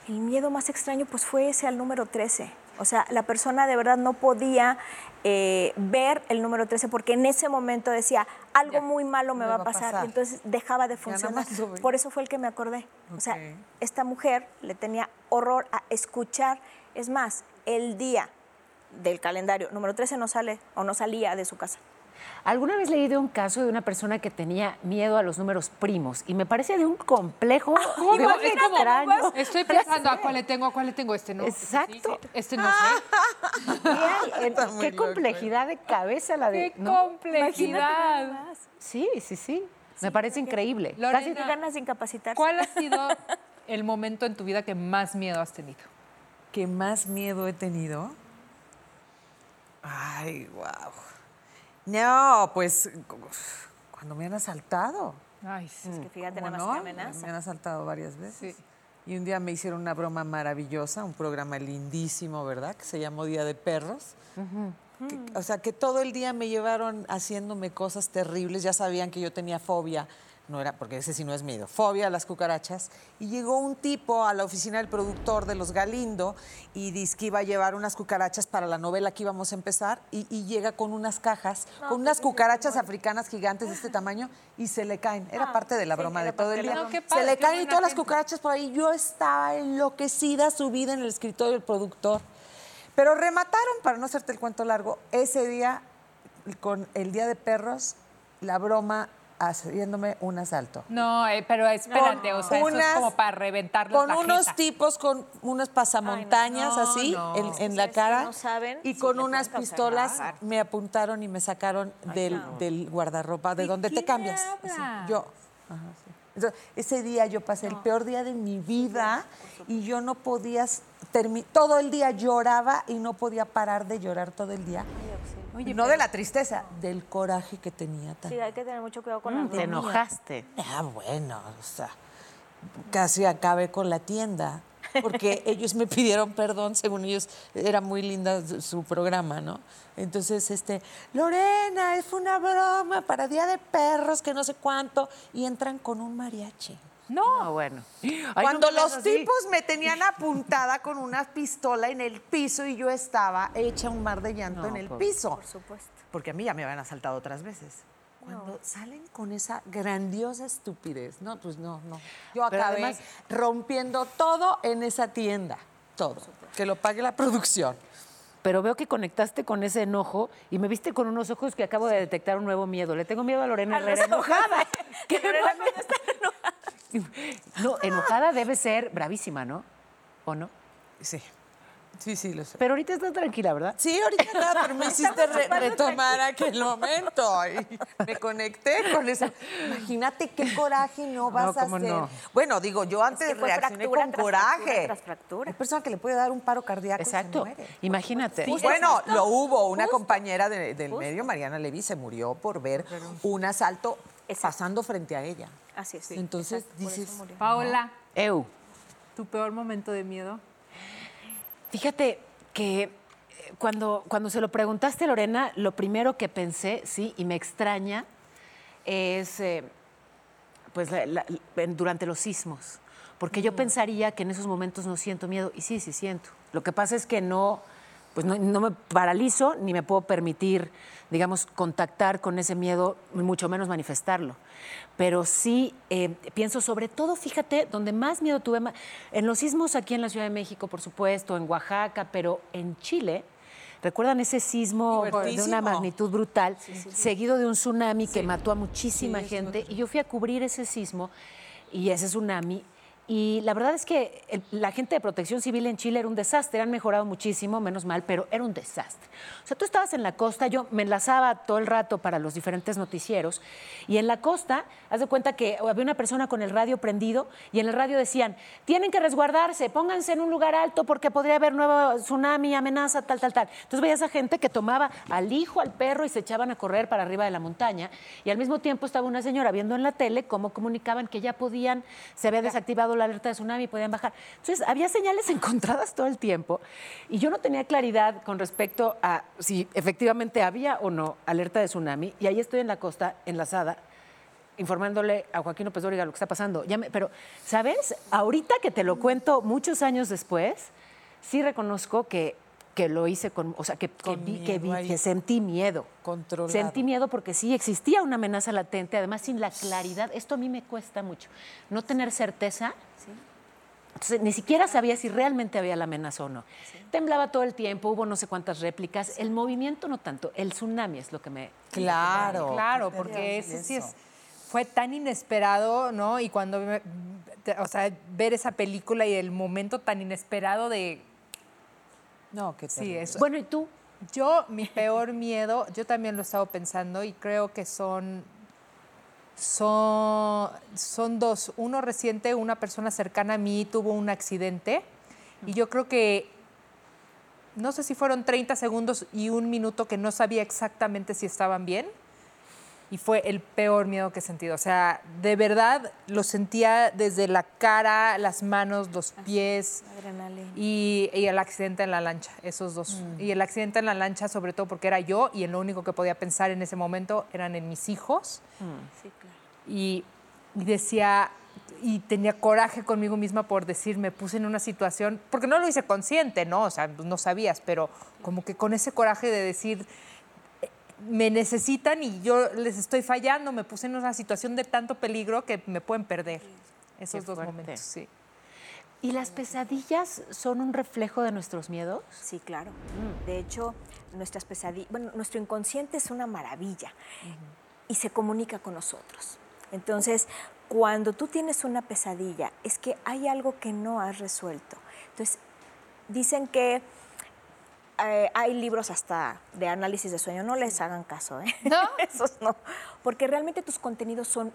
el miedo más extraño pues fue ese al número 13. O sea, la persona de verdad no podía eh, ver el número 13 porque en ese momento decía, algo muy malo me, va a pasar. Y entonces dejaba de funcionar. Por eso fue el que me acordé. O sea, esta mujer le tenía horror a escuchar. Es más, el día del calendario número 13 no sale o no salía de su casa. Alguna vez leí de un caso de una persona que tenía miedo a los números primos y me parece de un complejo de ¿Cómo? un Es como, extraño. Estoy pensando, ¿a cuál le tengo? ¿A cuál le tengo? Este no. Exacto. Este no sé. ¿Qué, Qué complejidad de cabeza la de... ¡Qué ¿no? complejidad! Sí, sí, sí. Me parece increíble. Lorena, Casi- Qué ganas de incapacitarse. ¿Cuál ha sido el momento en tu vida que más miedo has tenido? ¿Qué más miedo he tenido? Ay, wow. No, pues cuando me han asaltado. Ay, sí. Es que fíjate ¿Cómo nada más no? que amenaza. Me han asaltado varias veces. Sí. Y un día me hicieron una broma maravillosa, un programa lindísimo, ¿verdad? Que se llamó Día de Perros. Que- o sea, que todo el día me llevaron haciéndome cosas terribles. Ya sabían que yo tenía fobia. No era, porque ese sí no es miedo, fobia a las cucarachas. Y llegó un tipo a la oficina del productor de los Galindo y dice que iba a llevar unas cucarachas para la novela que íbamos a empezar. Y, y llega con unas cajas, con unas cucarachas africanas gigantes de este tamaño y se le caen. Era parte de la sí, broma de todo el día. No, se le caen buena todas las cucarachas por ahí. Yo estaba enloquecida, subida en el escritorio del productor. Pero remataron, para no hacerte el cuento largo, ese día, con el Día de Perros, la broma haciéndome un asalto. No, eh, pero espérate, o sea, eso es Unas- como para reventarles Con la unos tipos con unos pasamontañas Ay, no, así no. en, en la cara no saben, y con unas pistolas me apuntaron y me sacaron del, del guardarropa de ¿De donde te cambias. Así, yo. Ajá, sí. Entonces, ese día yo pasé el peor día de mi vida y yo no podía todo el día lloraba y no podía parar de llorar todo el día. Oye, no pero- de la tristeza, del coraje que tenía. tan- Sí, hay que tener mucho cuidado con Mm, las te enojaste. Ah, bueno, o sea, casi acabé con la tienda, porque ellos me pidieron perdón, según ellos, era muy linda su- su programa, ¿no? Entonces, este, Lorena, es una broma para Día de Perros, que no sé cuánto, y entran con un mariachi. No, bueno. Ay, no Cuando los tipos me tenían apuntada con una pistola en el piso y yo estaba hecha un mar de llanto No, en el por- piso. Por supuesto. Porque a mí ya me habían asaltado otras veces. Cuando salen con esa grandiosa estupidez, no, pues no, no. Yo Pero acabé además- rompiendo todo en esa tienda, todo. Que lo pague la producción. Pero veo que conectaste con ese enojo y me viste con unos ojos que acabo de detectar un nuevo miedo. Le tengo miedo a Lorena Herrera enojada. ¿Qué No, enojada debe ser bravísima, ¿no? ¿O no? Sí, sí, sí, lo sé. Pero ahorita está tranquila, ¿verdad? Sí, ahorita nada, pero me hiciste re- retomar aquel momento. y me conecté con eso. Imagínate qué coraje no vas a cómo hacer. no. Bueno, digo, yo antes que fue reaccioné fractura con tras coraje. fractura tras fractura. Hay persona que le puede dar un paro cardíaco Exacto. y se muere. Imagínate. Pues bueno, lo hubo. Una compañera de- del medio, Mariana Levy, se murió por ver un asalto pasando frente a ella. Así es. Entonces Exacto, por eso dices. Paola, Eu. ¿tu peor momento de miedo? Fíjate que eh, cuando, cuando se lo preguntaste, Lorena, lo primero que pensé, sí, y me extraña, es eh, pues la- la- en- durante los sismos. Porque yo pensaría que en esos momentos no siento miedo, y sí, sí siento. Lo que pasa es que no, pues no, no me paralizo ni me puedo permitir, digamos, contactar con ese miedo, mucho menos manifestarlo. Pero sí eh, pienso sobre todo, fíjate, donde más miedo tuve, en los sismos aquí en la Ciudad de México, por supuesto, en Oaxaca, pero en Chile. ¿Recuerdan ese sismo de una magnitud brutal, seguido de un tsunami que mató a muchísima gente? Y yo fui a cubrir ese sismo y ese tsunami. Y la verdad es que el- la gente de protección civil en Chile era un desastre. Han mejorado muchísimo, menos mal, pero era un desastre. O sea, tú estabas en la costa, yo me enlazaba todo el rato para los diferentes noticieros. Y en la costa, haz de cuenta que había una persona con el radio prendido y en el radio decían: tienen que resguardarse, pónganse en un lugar alto porque podría haber nuevo tsunami, amenaza, tal, tal, tal. Entonces veías a gente que tomaba al hijo, al perro y se echaban a correr para arriba de la montaña. Y al mismo tiempo estaba una señora viendo en la tele cómo comunicaban que ya podían, se había desactivado la alerta de tsunami podían bajar. Entonces había señales encontradas todo el tiempo y yo no tenía claridad con respecto a si efectivamente había o no alerta de tsunami. Y ahí estoy en la costa, enlazada, informándole a Joaquín López Dóriga lo que está pasando. Ya pero, ¿sabes? Ahorita que te lo cuento muchos años después, sí reconozco que, que lo hice con, o sea, que, que vi, que, vi- sentí miedo. Controlado. Sentí miedo porque sí existía una amenaza latente, además sin la claridad. Esto a mí me cuesta mucho. No tener certeza. Entonces, ni siquiera sabía si realmente había la amenaza o no. Temblaba todo el tiempo, hubo no sé cuántas réplicas. El movimiento no tanto, el tsunami es lo que me... claro. Claro, porque ese sí eso. es, fue tan inesperado, ¿no? Y cuando, o sea, ver esa película y el momento tan inesperado de, No, qué sí, terrible. eso. Bueno, ¿y tú? Yo, mi peor miedo, yo también lo he estado pensando y creo que son Son, son dos. Uno reciente, una persona cercana a mí tuvo un accidente y yo creo que, no sé si fueron 30 segundos y un minuto que no sabía exactamente si estaban bien y fue el peor miedo que he sentido. O sea, de verdad lo sentía desde la cara, las manos, los pies Adrenalina. y, y el accidente en la lancha, esos dos. Y el accidente en la lancha, sobre todo porque era yo y en lo único que podía pensar en ese momento eran en mis hijos. Sí, claro. Y, y decía, y tenía coraje conmigo misma por decir, me puse en una situación, porque no lo hice consciente, ¿no? O sea, no sabías, pero como que con ese coraje de decir, me necesitan y yo les estoy fallando, me puse en una situación de tanto peligro que me pueden perder. Esos dos fuerte. momentos, sí. ¿Y las pesadillas son un reflejo de nuestros miedos? Sí, claro. De hecho, nuestras pesadillas, bueno, nuestro inconsciente es una maravilla y se comunica con nosotros. Entonces, cuando tú tienes una pesadilla, es que hay algo que no has resuelto. Entonces, dicen que eh, hay libros hasta de análisis de sueño, no les hagan caso, ¿eh? ¿No? Esos no, porque realmente tus contenidos son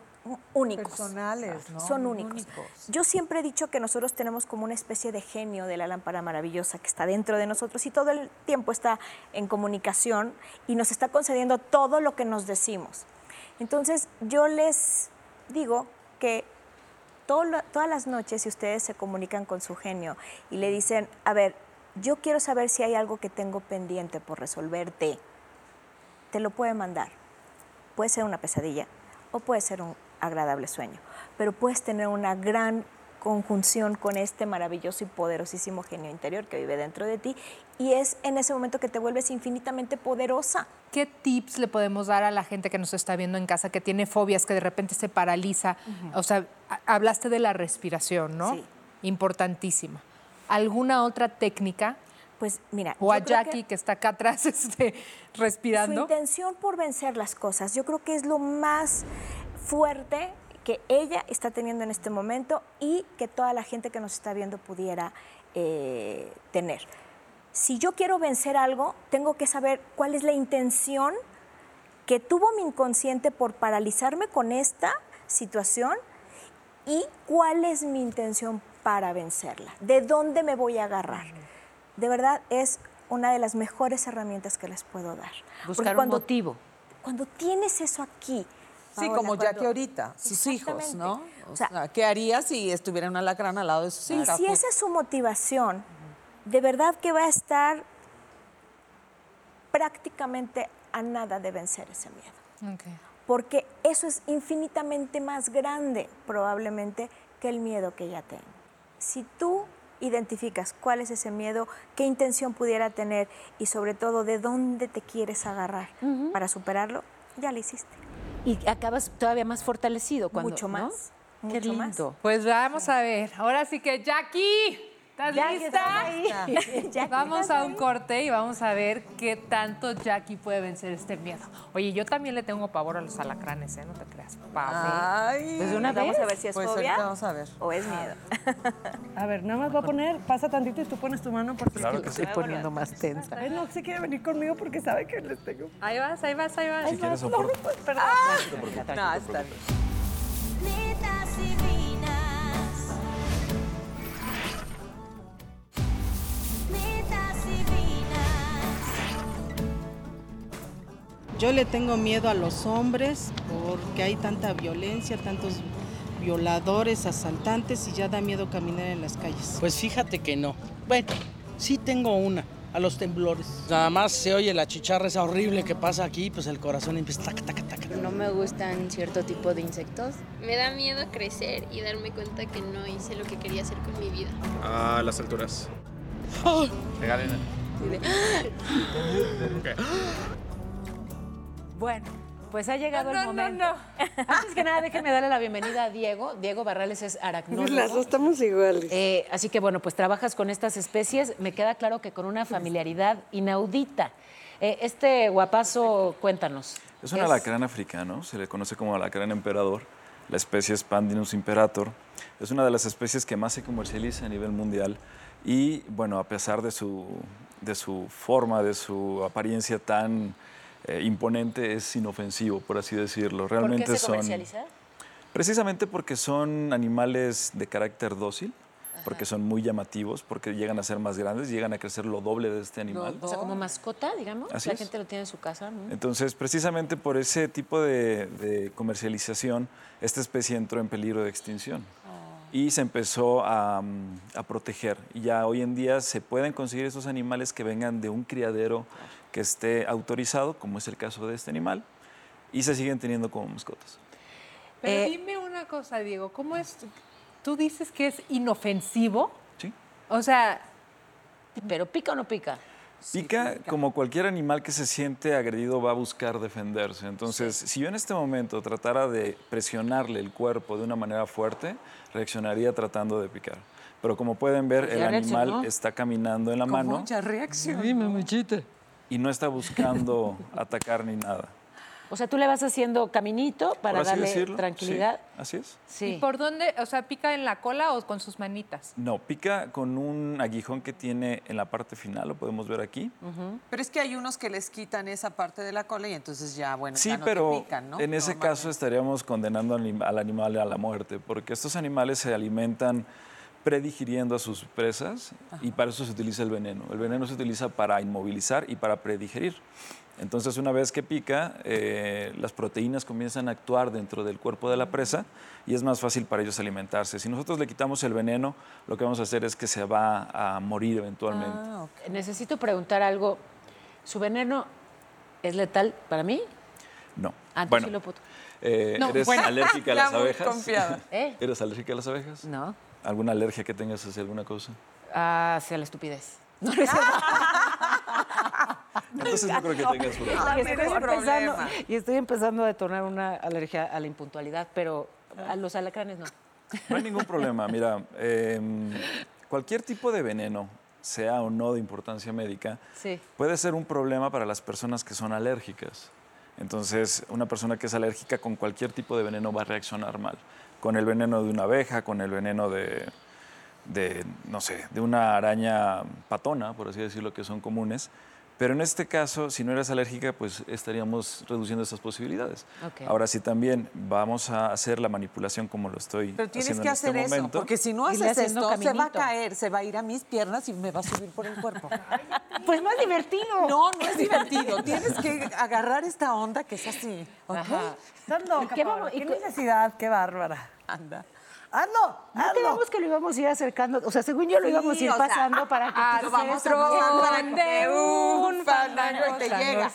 únicos. Personales, ¿no? Son únicos. Yo siempre he dicho que nosotros tenemos como una especie de genio de la lámpara maravillosa que está dentro de nosotros y todo el tiempo está en comunicación y nos está concediendo todo lo que nos decimos. Entonces, yo les digo que todo todas las noches, si ustedes se comunican con su genio y le dicen, a ver, yo quiero saber si hay algo que tengo pendiente por resolverte, te lo puede mandar. Puede ser una pesadilla o puede ser un agradable sueño, pero puedes tener una gran conjunción con este maravilloso y poderosísimo genio interior que vive dentro de ti y es en ese momento que te vuelves infinitamente poderosa. ¿Qué tips le podemos dar a la gente que nos está viendo en casa, que tiene fobias, que de repente se paraliza? O sea, ha- hablaste de la respiración, ¿no? Sí. Importantísima. ¿Alguna otra técnica? Pues mira, O a que- Jackie, que... está acá atrás este, Su respirando. intención por vencer las cosas, yo creo que es lo más fuerte que ella está teniendo en este momento y que toda la gente que nos está viendo pudiera eh, tener. Si yo quiero vencer algo, tengo que saber cuál es la intención que tuvo mi inconsciente por paralizarme con esta situación y cuál es mi intención para vencerla, de dónde me voy a agarrar. De verdad es una de las mejores herramientas que les puedo dar. Porque Buscar un cuando, motivo. cuando tienes eso aquí, Sí, Paola, como cuando- Jackie ahorita, sus hijos. ¿no? O, O sea, sea, ¿qué haría si estuviera un alacrán al lado de sus Y hijas? si esa es su motivación, de verdad que va a estar prácticamente a nada de vencer ese miedo. Porque eso es infinitamente más grande probablemente que el miedo que ya tengo. Si tú identificas cuál es ese miedo, qué intención pudiera tener y sobre todo de dónde te quieres agarrar para superarlo, ya lo hiciste. Y acabas todavía más fortalecido cuando. Mucho ¿no? más, Qué mucho más. lindo. Pues vamos a ver. Ahora sí que Jackie, ¿estás Jackie, lista? ¿estás ahí? Jackie, Vamos ¿estás a un corte y vamos a ver qué tanto Jackie puede vencer este miedo. Oye, yo también le tengo pavor a los alacranes, ¿eh? No te creas. Pavor. Ay, Pues Vamos a ver si es pues fobia vamos a ver. o es miedo. A ver, nada más voy a poner, pasa tantito y tú pones tu mano porque Claro que. Estoy poniendo más tensa. Él no se quiere venir conmigo porque sabe que les tengo. Ahí vas, ahí vas, ahí vas. Si quieres soporte. Perdón. No, está bien. Yo le tengo miedo a los hombres porque hay tanta violencia, tantos violadores, asaltantes y ya da miedo caminar en las calles. Pues fíjate que no. Bueno, sí tengo una, a los temblores. Nada más se oye la chicharra esa horrible que pasa aquí, pues el corazón empieza tac, tac, tac. No me gustan cierto tipo de insectos. Me da miedo crecer y darme cuenta que no hice lo que quería hacer con mi vida. A las alturas. Regalen. Bueno, pues ha llegado No, el no, momento. Antes que nada, déjenme darle la bienvenida a Diego. Diego Barrales es aracnólogo. Las dos estamos iguales. Eh, así que bueno, pues trabajas con estas especies. Me queda claro que con una familiaridad inaudita. Eh, este guapazo, cuéntanos. Es un alacrán africano, se le conoce como alacrán emperador. La especie es Pandinus imperator. Es una de las especies que más se comercializa a nivel mundial y, bueno, a pesar de su, de su forma, de su apariencia tan eh, imponente es inofensivo, por así decirlo. ¿Por Realmente qué se son comercializa? precisamente porque son animales de carácter dócil, porque son muy llamativos, porque llegan a ser más grandes, llegan a crecer lo doble de este animal. O sea, como mascota, digamos. Así la es. gente lo tiene en su casa. ¿no? Entonces, precisamente por ese tipo de, de comercialización, esta especie entró en peligro de extinción. Y se empezó a, mm, a proteger. Y ya hoy en día se pueden conseguir esos animales que vengan de un criadero que esté autorizado, como es el caso de este animal, y se siguen teniendo como mascotas. Pero Eh, dime una cosa, Diego, ¿cómo es? Tú dices que es inofensivo. Sí. O sea, ¿Pero pica o no pica? Pica, como cualquier animal que se siente agredido va a buscar defenderse. Entonces, si yo en este momento tratara de presionarle el cuerpo de una manera fuerte, reaccionaría tratando de picar. Pero como pueden ver, el animal está caminando en la Con mano mucha reacción. Y no está buscando atacar ni nada. O sea, tú le vas haciendo caminito para Por darle decirlo, tranquilidad. sí, así es. Sí. ¿y por dónde? O sea, pica en la cola o con sus manitas. No, pica con un aguijón que tiene en la parte final, lo podemos ver aquí. Pero es que hay unos que les quitan esa parte de la cola y entonces ya, bueno, Sí, ya no pero te pican, ¿no? en ese caso estaríamos condenando al animal a la muerte, porque estos animales se alimentan predigiriendo a sus presas y para eso se utiliza el veneno. El veneno se utiliza para inmovilizar y para predigerir. Entonces, una vez que pica, eh, las proteínas comienzan a actuar dentro del cuerpo de la presa y es más fácil para ellos alimentarse. Si nosotros le quitamos el veneno, lo que vamos a hacer es que se va a morir eventualmente. Ah, Necesito preguntar algo. ¿Su veneno es letal para mí? No. Ah, entonces bueno, sí lo puedo- eh, No, ¿eres bueno. alérgica a las abejas? ¿Eh? ¿Eres alérgica a las abejas? No. ¿Alguna alergia que tengas hacia alguna cosa? Hacia la estupidez. No, no es. Entonces no creo que tengas Y problema. estoy, empezando, y estoy empezando a detonar una alergia a la impuntualidad, pero a los alacranes no. No hay ningún problema. Mira, eh, cualquier tipo de veneno, sea o no de importancia médica, Sí. puede ser un problema para las personas que son alérgicas. Entonces, una persona que es alérgica con cualquier tipo de veneno va a reaccionar mal. Con el veneno de una abeja, con el veneno de, de, no sé, de una araña patona, por así decirlo, que son comunes. Pero en este caso, si no eres alérgica, pues estaríamos reduciendo esas posibilidades. Ok. Ahora, si también vamos a hacer la manipulación como lo estoy Pero tienes haciendo que en este hacer eso, momento, porque si no haces esto, se va a caminito. caer, se va a ir a mis piernas y me va a subir por el cuerpo. Pues más divertido. No, no es divertido. Tienes que agarrar esta onda que es así. ¿ok? Ajá. Estás loca, ¿Qué ¿Qué co- necesidad? Qué bárbara. Anda. ¡Hazlo! ¿No ¡Hazlo! quedamos que lo íbamos a ir acercando? O sea, según yo lo Sí, íbamos a ir sea, pasando para que ah, tú lo vamos a que un fandango y te llega.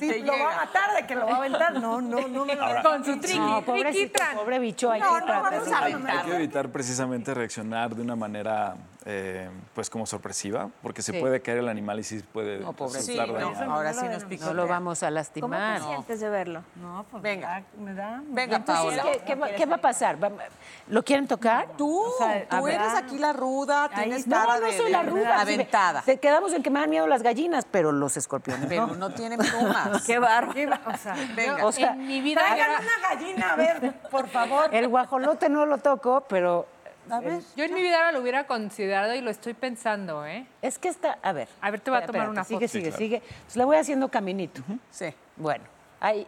Sí, Te lo va a matar de que lo va a aventar. No, no, no me lo Ahora- Con su triqui, No, pobre bicho. Hay No, que no, tratar vamos de- a Hay que evitar precisamente reaccionar de una manera, eh, pues como sorpresiva, porque se Sí. puede caer el animal y sí puede No, pobre. Sí, resultar no, dañado. ahora sí nos picó. No lo vamos a ¿Cómo lastimar. te sientes de verlo? No, pues Venga. me da. Venga, Entonces, Paola. ¿qué, qué va, qué va a pasar? Va- ¿Lo quieren tocar? Tú, sea, tú eres aquí la ruda, Ahí tienes cara no, no de, soy la ruda. aventada. Se quedamos en que me dan miedo las gallinas, pero los escorpiones. Pero no. no tienen plumas. Qué bárbaro. ¿Qué va- O sea, Venga. O sea, en mi vida traigan era- una gallina, a ver, por favor. el guajolote no lo toco, pero A ver. Yo en mi vida lo hubiera considerado y lo estoy pensando, ¿eh? es que está. A ver. A ver, te voy a tomar espérate, una Sigue, foto. sigue, claro. sigue. Entonces le voy haciendo caminito. Sí. Bueno, ahí.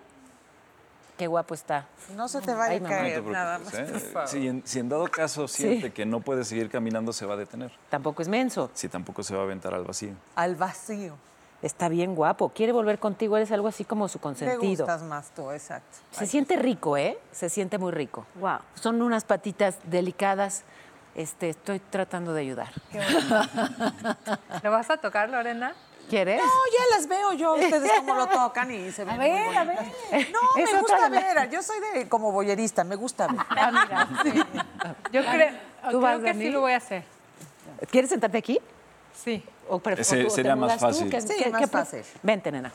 Qué guapo está. No se te vaya Ay, a. No te caer nada más. preocupes, ¿eh? favor. Si, en, si en dado caso siente que no puede seguir caminando, se va a detener. Tampoco es menso. Si tampoco se va a aventar al vacío. Al vacío. Está bien guapo. Quiere volver contigo. Eres algo así como su consentido. gustas más tú, exacto. Se siente rico, ¿eh? Se siente muy rico. Wow. Son unas patitas delicadas. Este, estoy tratando de ayudar. ¿Lo vas a tocar, Lorena? ¿Quieres? No, ya las veo yo, ustedes cómo lo tocan y se ven muy ver, a bonitas. ver. No, me gusta la- ver, yo soy de como boyerista, me gusta ver. Ah, mira. Yo creo, ¿Tú creo vas, que sí lo voy a hacer. ¿Quieres sentarte aquí? Sí. O Ese sería más mudas tú? fácil. ¿Qué- Sí, qué- más qué pref- fácil. Vente, nena.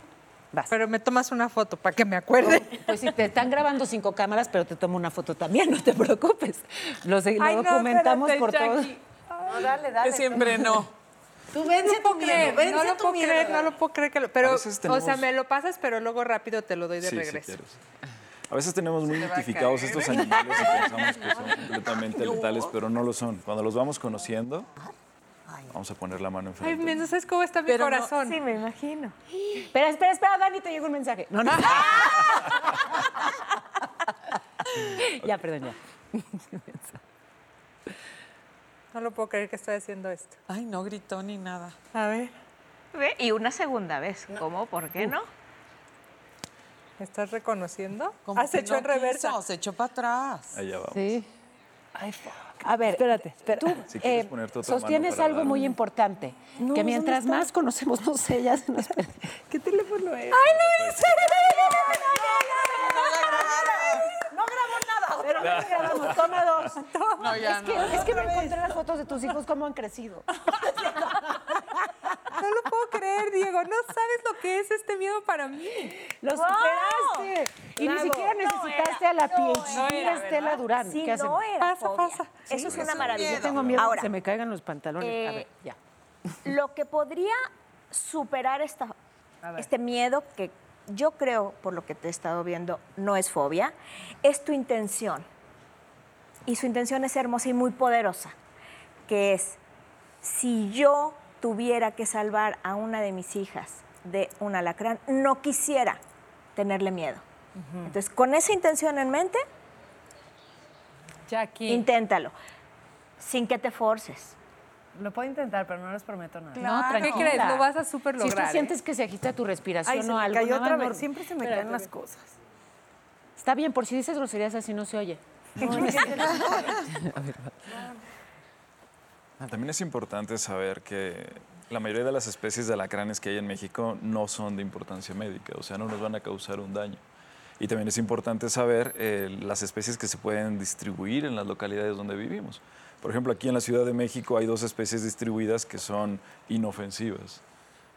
Vas. Pero me tomas una foto para que me acuerde. Pues sí, te están grabando cinco cámaras, pero te tomo una foto también, no te preocupes. Lo, se- lo Ay, no, documentamos espérate, por. No, dale, dale. Que siempre no. Tú vence No puedo creer, no lo puedo creer, no lo puedo creer que lo, pero o sea, me lo pasas, pero luego rápido te lo doy de Sí, si regreso. A veces tenemos muy identificados estos animales y pensamos que son completamente letales, pero no lo son. Cuando los vamos conociendo, Vamos a poner la mano Ay, enfrente. men, ¿no sabes cómo está mi Pero no- corazón? Sí, me imagino. Espera, espera, espera, Dani, te llegó un mensaje. No, no. ya, perdón, ya. No lo puedo creer que estoy haciendo esto. Ay, no gritó ni nada. A ver. Ve, Y una segunda vez. ¿Cómo? ¿Por qué no? ¿Me estás reconociendo? Como Has hecho no en reversa. quiso, se echó para atrás. Allá vamos. Sí. A ver, Espérate, espera. tú Si quieres eh, sostienes algo dar- muy importante, No, que ¿dónde mientras más conocemos, no sé, ya se nos. ¿Qué teléfono es? ¡Ay, no dice! No grabó nada. Pero no grabamos. Toma dos. No, ya es, que, no. es que me encontré las fotos de tus hijos, cómo han crecido. No lo puedo creer, Diego. No sabes lo que es este miedo para mí. Lo superaste. Y ni siquiera No necesitaste era, a la no PhD era, Estela. Durán. Sí, ¿Qué hacen? no era Pasa, fobia. pasa. Eso es una maravilla. Yo tengo miedo Ahora, que se me caigan los pantalones. a eh, ver, ya. Lo que podría superar esta, este miedo, que yo creo, por lo que te he estado viendo, no es fobia, es tu intención. Y su intención es hermosa y muy poderosa, que es, si yo tuviera que salvar a una de mis hijas de un alacrán, no quisiera tenerle miedo. Entonces, con esa intención en mente, Jackie. inténtalo, sin que te forces. Lo puedo intentar, pero no les prometo nada. No, ¿Qué tranquila. crees? Lo vas a súper Si lograr. tú ¿eh? sientes que se agita tu respiración Ay, o algo, cayó otra vez. no- Siempre se me Espérate, caen las cosas. Está bien, por si dices groserías así no se oye. También es importante saber que la mayoría de las especies de alacranes que hay en México no son de importancia médica, o sea, no nos van a causar un daño. Y también es importante saber eh, las especies que se pueden distribuir en las localidades donde vivimos. Por ejemplo, aquí en la Ciudad de México hay dos especies distribuidas que son inofensivas.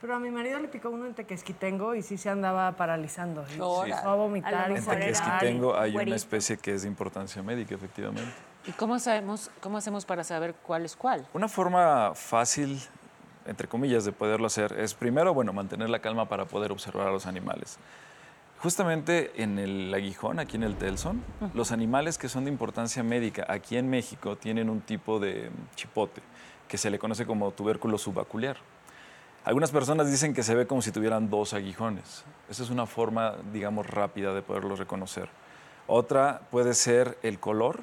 Pero a mi marido le picó uno en Tequesquitengo y sí se andaba paralizando. Y Órale. empezó a vomitar. A En Tequesquitengo hay una especie que es de importancia médica, efectivamente. ¿Y cómo sabemos, cómo hacemos para saber cuál es cuál? Una forma fácil, entre comillas, de poderlo hacer es primero, bueno, mantener la calma para poder observar a los animales. Justamente en el aguijón, aquí en el Telson, los animales que son de importancia médica aquí en México tienen un tipo de chipote que se le conoce como tubérculo subacular. Algunas personas dicen que se ve como si tuvieran dos aguijones. Esa es una forma, digamos, rápida de poderlo reconocer. Otra puede ser el color.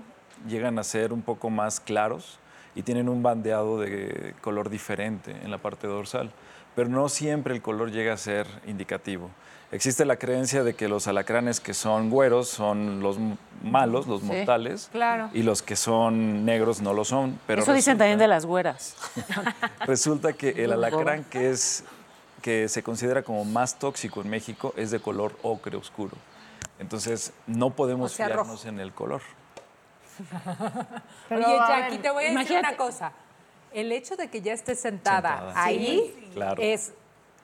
Llegan a ser un poco más claros y tienen un bandeado de color diferente en la parte dorsal. Pero no siempre el color llega a ser indicativo. Existe la creencia de que los alacranes que son güeros son los malos, los Sí, mortales, claro. y los que son negros no lo son. Pero Eso dicen también de las güeras. Resulta que el alacrán que es que se considera como más tóxico en México es de color ocre oscuro. Entonces no podemos O sea, fiarnos rojo. en el color. Pero, Oye, Jackie, te voy a decir imagínate- una cosa. El hecho de que ya estés sentada, Sentada. ahí Sí, claro. es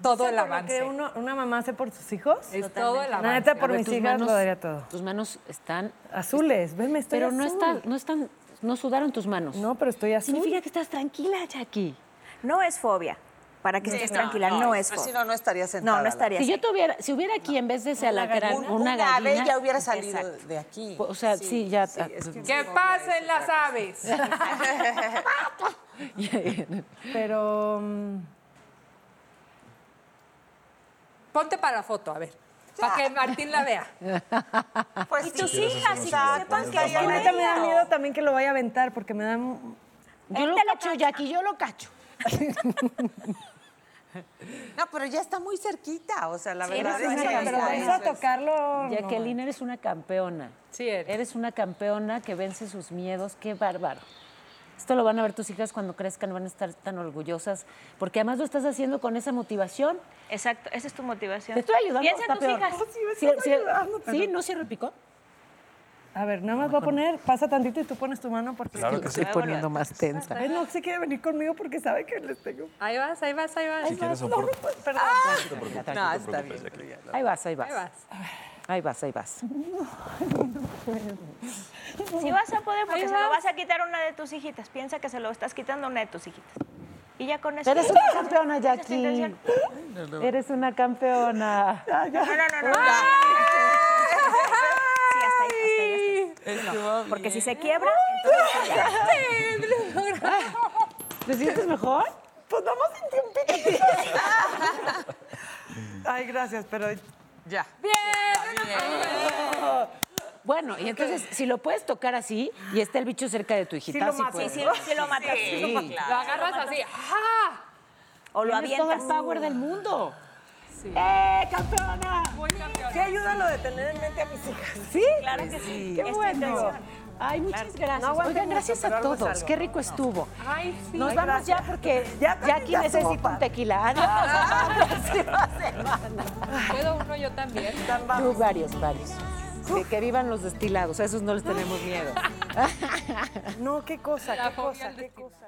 todo ¿sí el por lo avance. que uno- una mamá hace por sus hijos? Es todo el La avance. neta, por ver, mis tus hijas manos- lo daría todo. Tus manos están... Azules, venme, estoy Pero no están, no están, no sudaron tus manos. No, pero estoy azul. Significa que estás tranquila, Jackie. No es fobia. Para que estés tranquila, no, es Así fobia. no, no estaría sentada. No, no estaría Si así. yo tuviera, si hubiera aquí en vez de ese alacrán Un- una, una gallina, ave ya hubiera salido Exacto. de aquí. O sea, sí, ya. ah, ¡Que pasen las aves! Pero. mm, Ponte para la foto, a ver. Para que Martín la vea. Pues Y tus sí, hijas, y que exacto, sepan es que hay Es una neta me da miedo también que lo vaya a aventar porque me dan. Yo lo cacho, Jackie, yo lo cacho. No, pero ya está muy cerquita, o sea, la verdad Eres es una que pero vamos a tocarlo. no. Jacqueline, eres una campeona. Sí, eres. Eres una campeona que vence sus miedos. Qué bárbaro. Esto lo van a ver tus hijas cuando crezcan, van a estar tan orgullosas, porque además lo estás haciendo con esa motivación. Exacto, esa es tu motivación. Te estoy ayudando. Piensa en tus peor. hijas. Sí, me Sí, estás sí, ayudando, pero- sí, no cierra el picón. A ver, nada más voy a poner, pasa tantito y tú pones tu mano porque Claro es que que sí. Estoy poniendo más tensa. Ay, no se quiere venir conmigo porque sabe que les tengo. Ahí vas, ahí vas, ahí vas. Si quieres soporte. Perdón. No te preocupes, No, te está bien. Ahí vas, ahí vas. Ahí vas. Ahí vas, ahí vas. Si vas a poder, porque Ahí se lo vas. a quitar a una de tus hijitas. Piensa que se lo estás quitando a una de tus hijitas. Y ya con eso. Eres una campeona, Jackie. Eres una campeona. No, no, no, no. Sí, hasta ahí, hasta Porque si se quiebra, entonces. ¿Te sientes mejor? Ay, gracias, pero ya. Bueno, y entonces, si lo puedes tocar así y está el bicho cerca de tu hijita, lo sí matas. puedes. Sí, sí lo matas. Sí. Sí. Lo agarras así. ¡ah! O lo Tienes todo el avientas. power del mundo. ¡Eh, campeona! Sí, ayúdalo de tener en mente a mis hijas. ¿Sí? Claro que sí. Qué Es bueno. Ay, muchas gracias. No Oigan, gracias a todos. Qué rico estuvo. Ay, sí. Nos Ay, vamos gracias. ya porque Ya ya necesita sopa. un tequila. Adiós. Hasta la próxima semana. ¿Puedo uno yo también? Tú, varios, varios. Que, que vivan los destilados, a esos no les tenemos miedo. No, qué cosa, La qué cosa, qué cosa.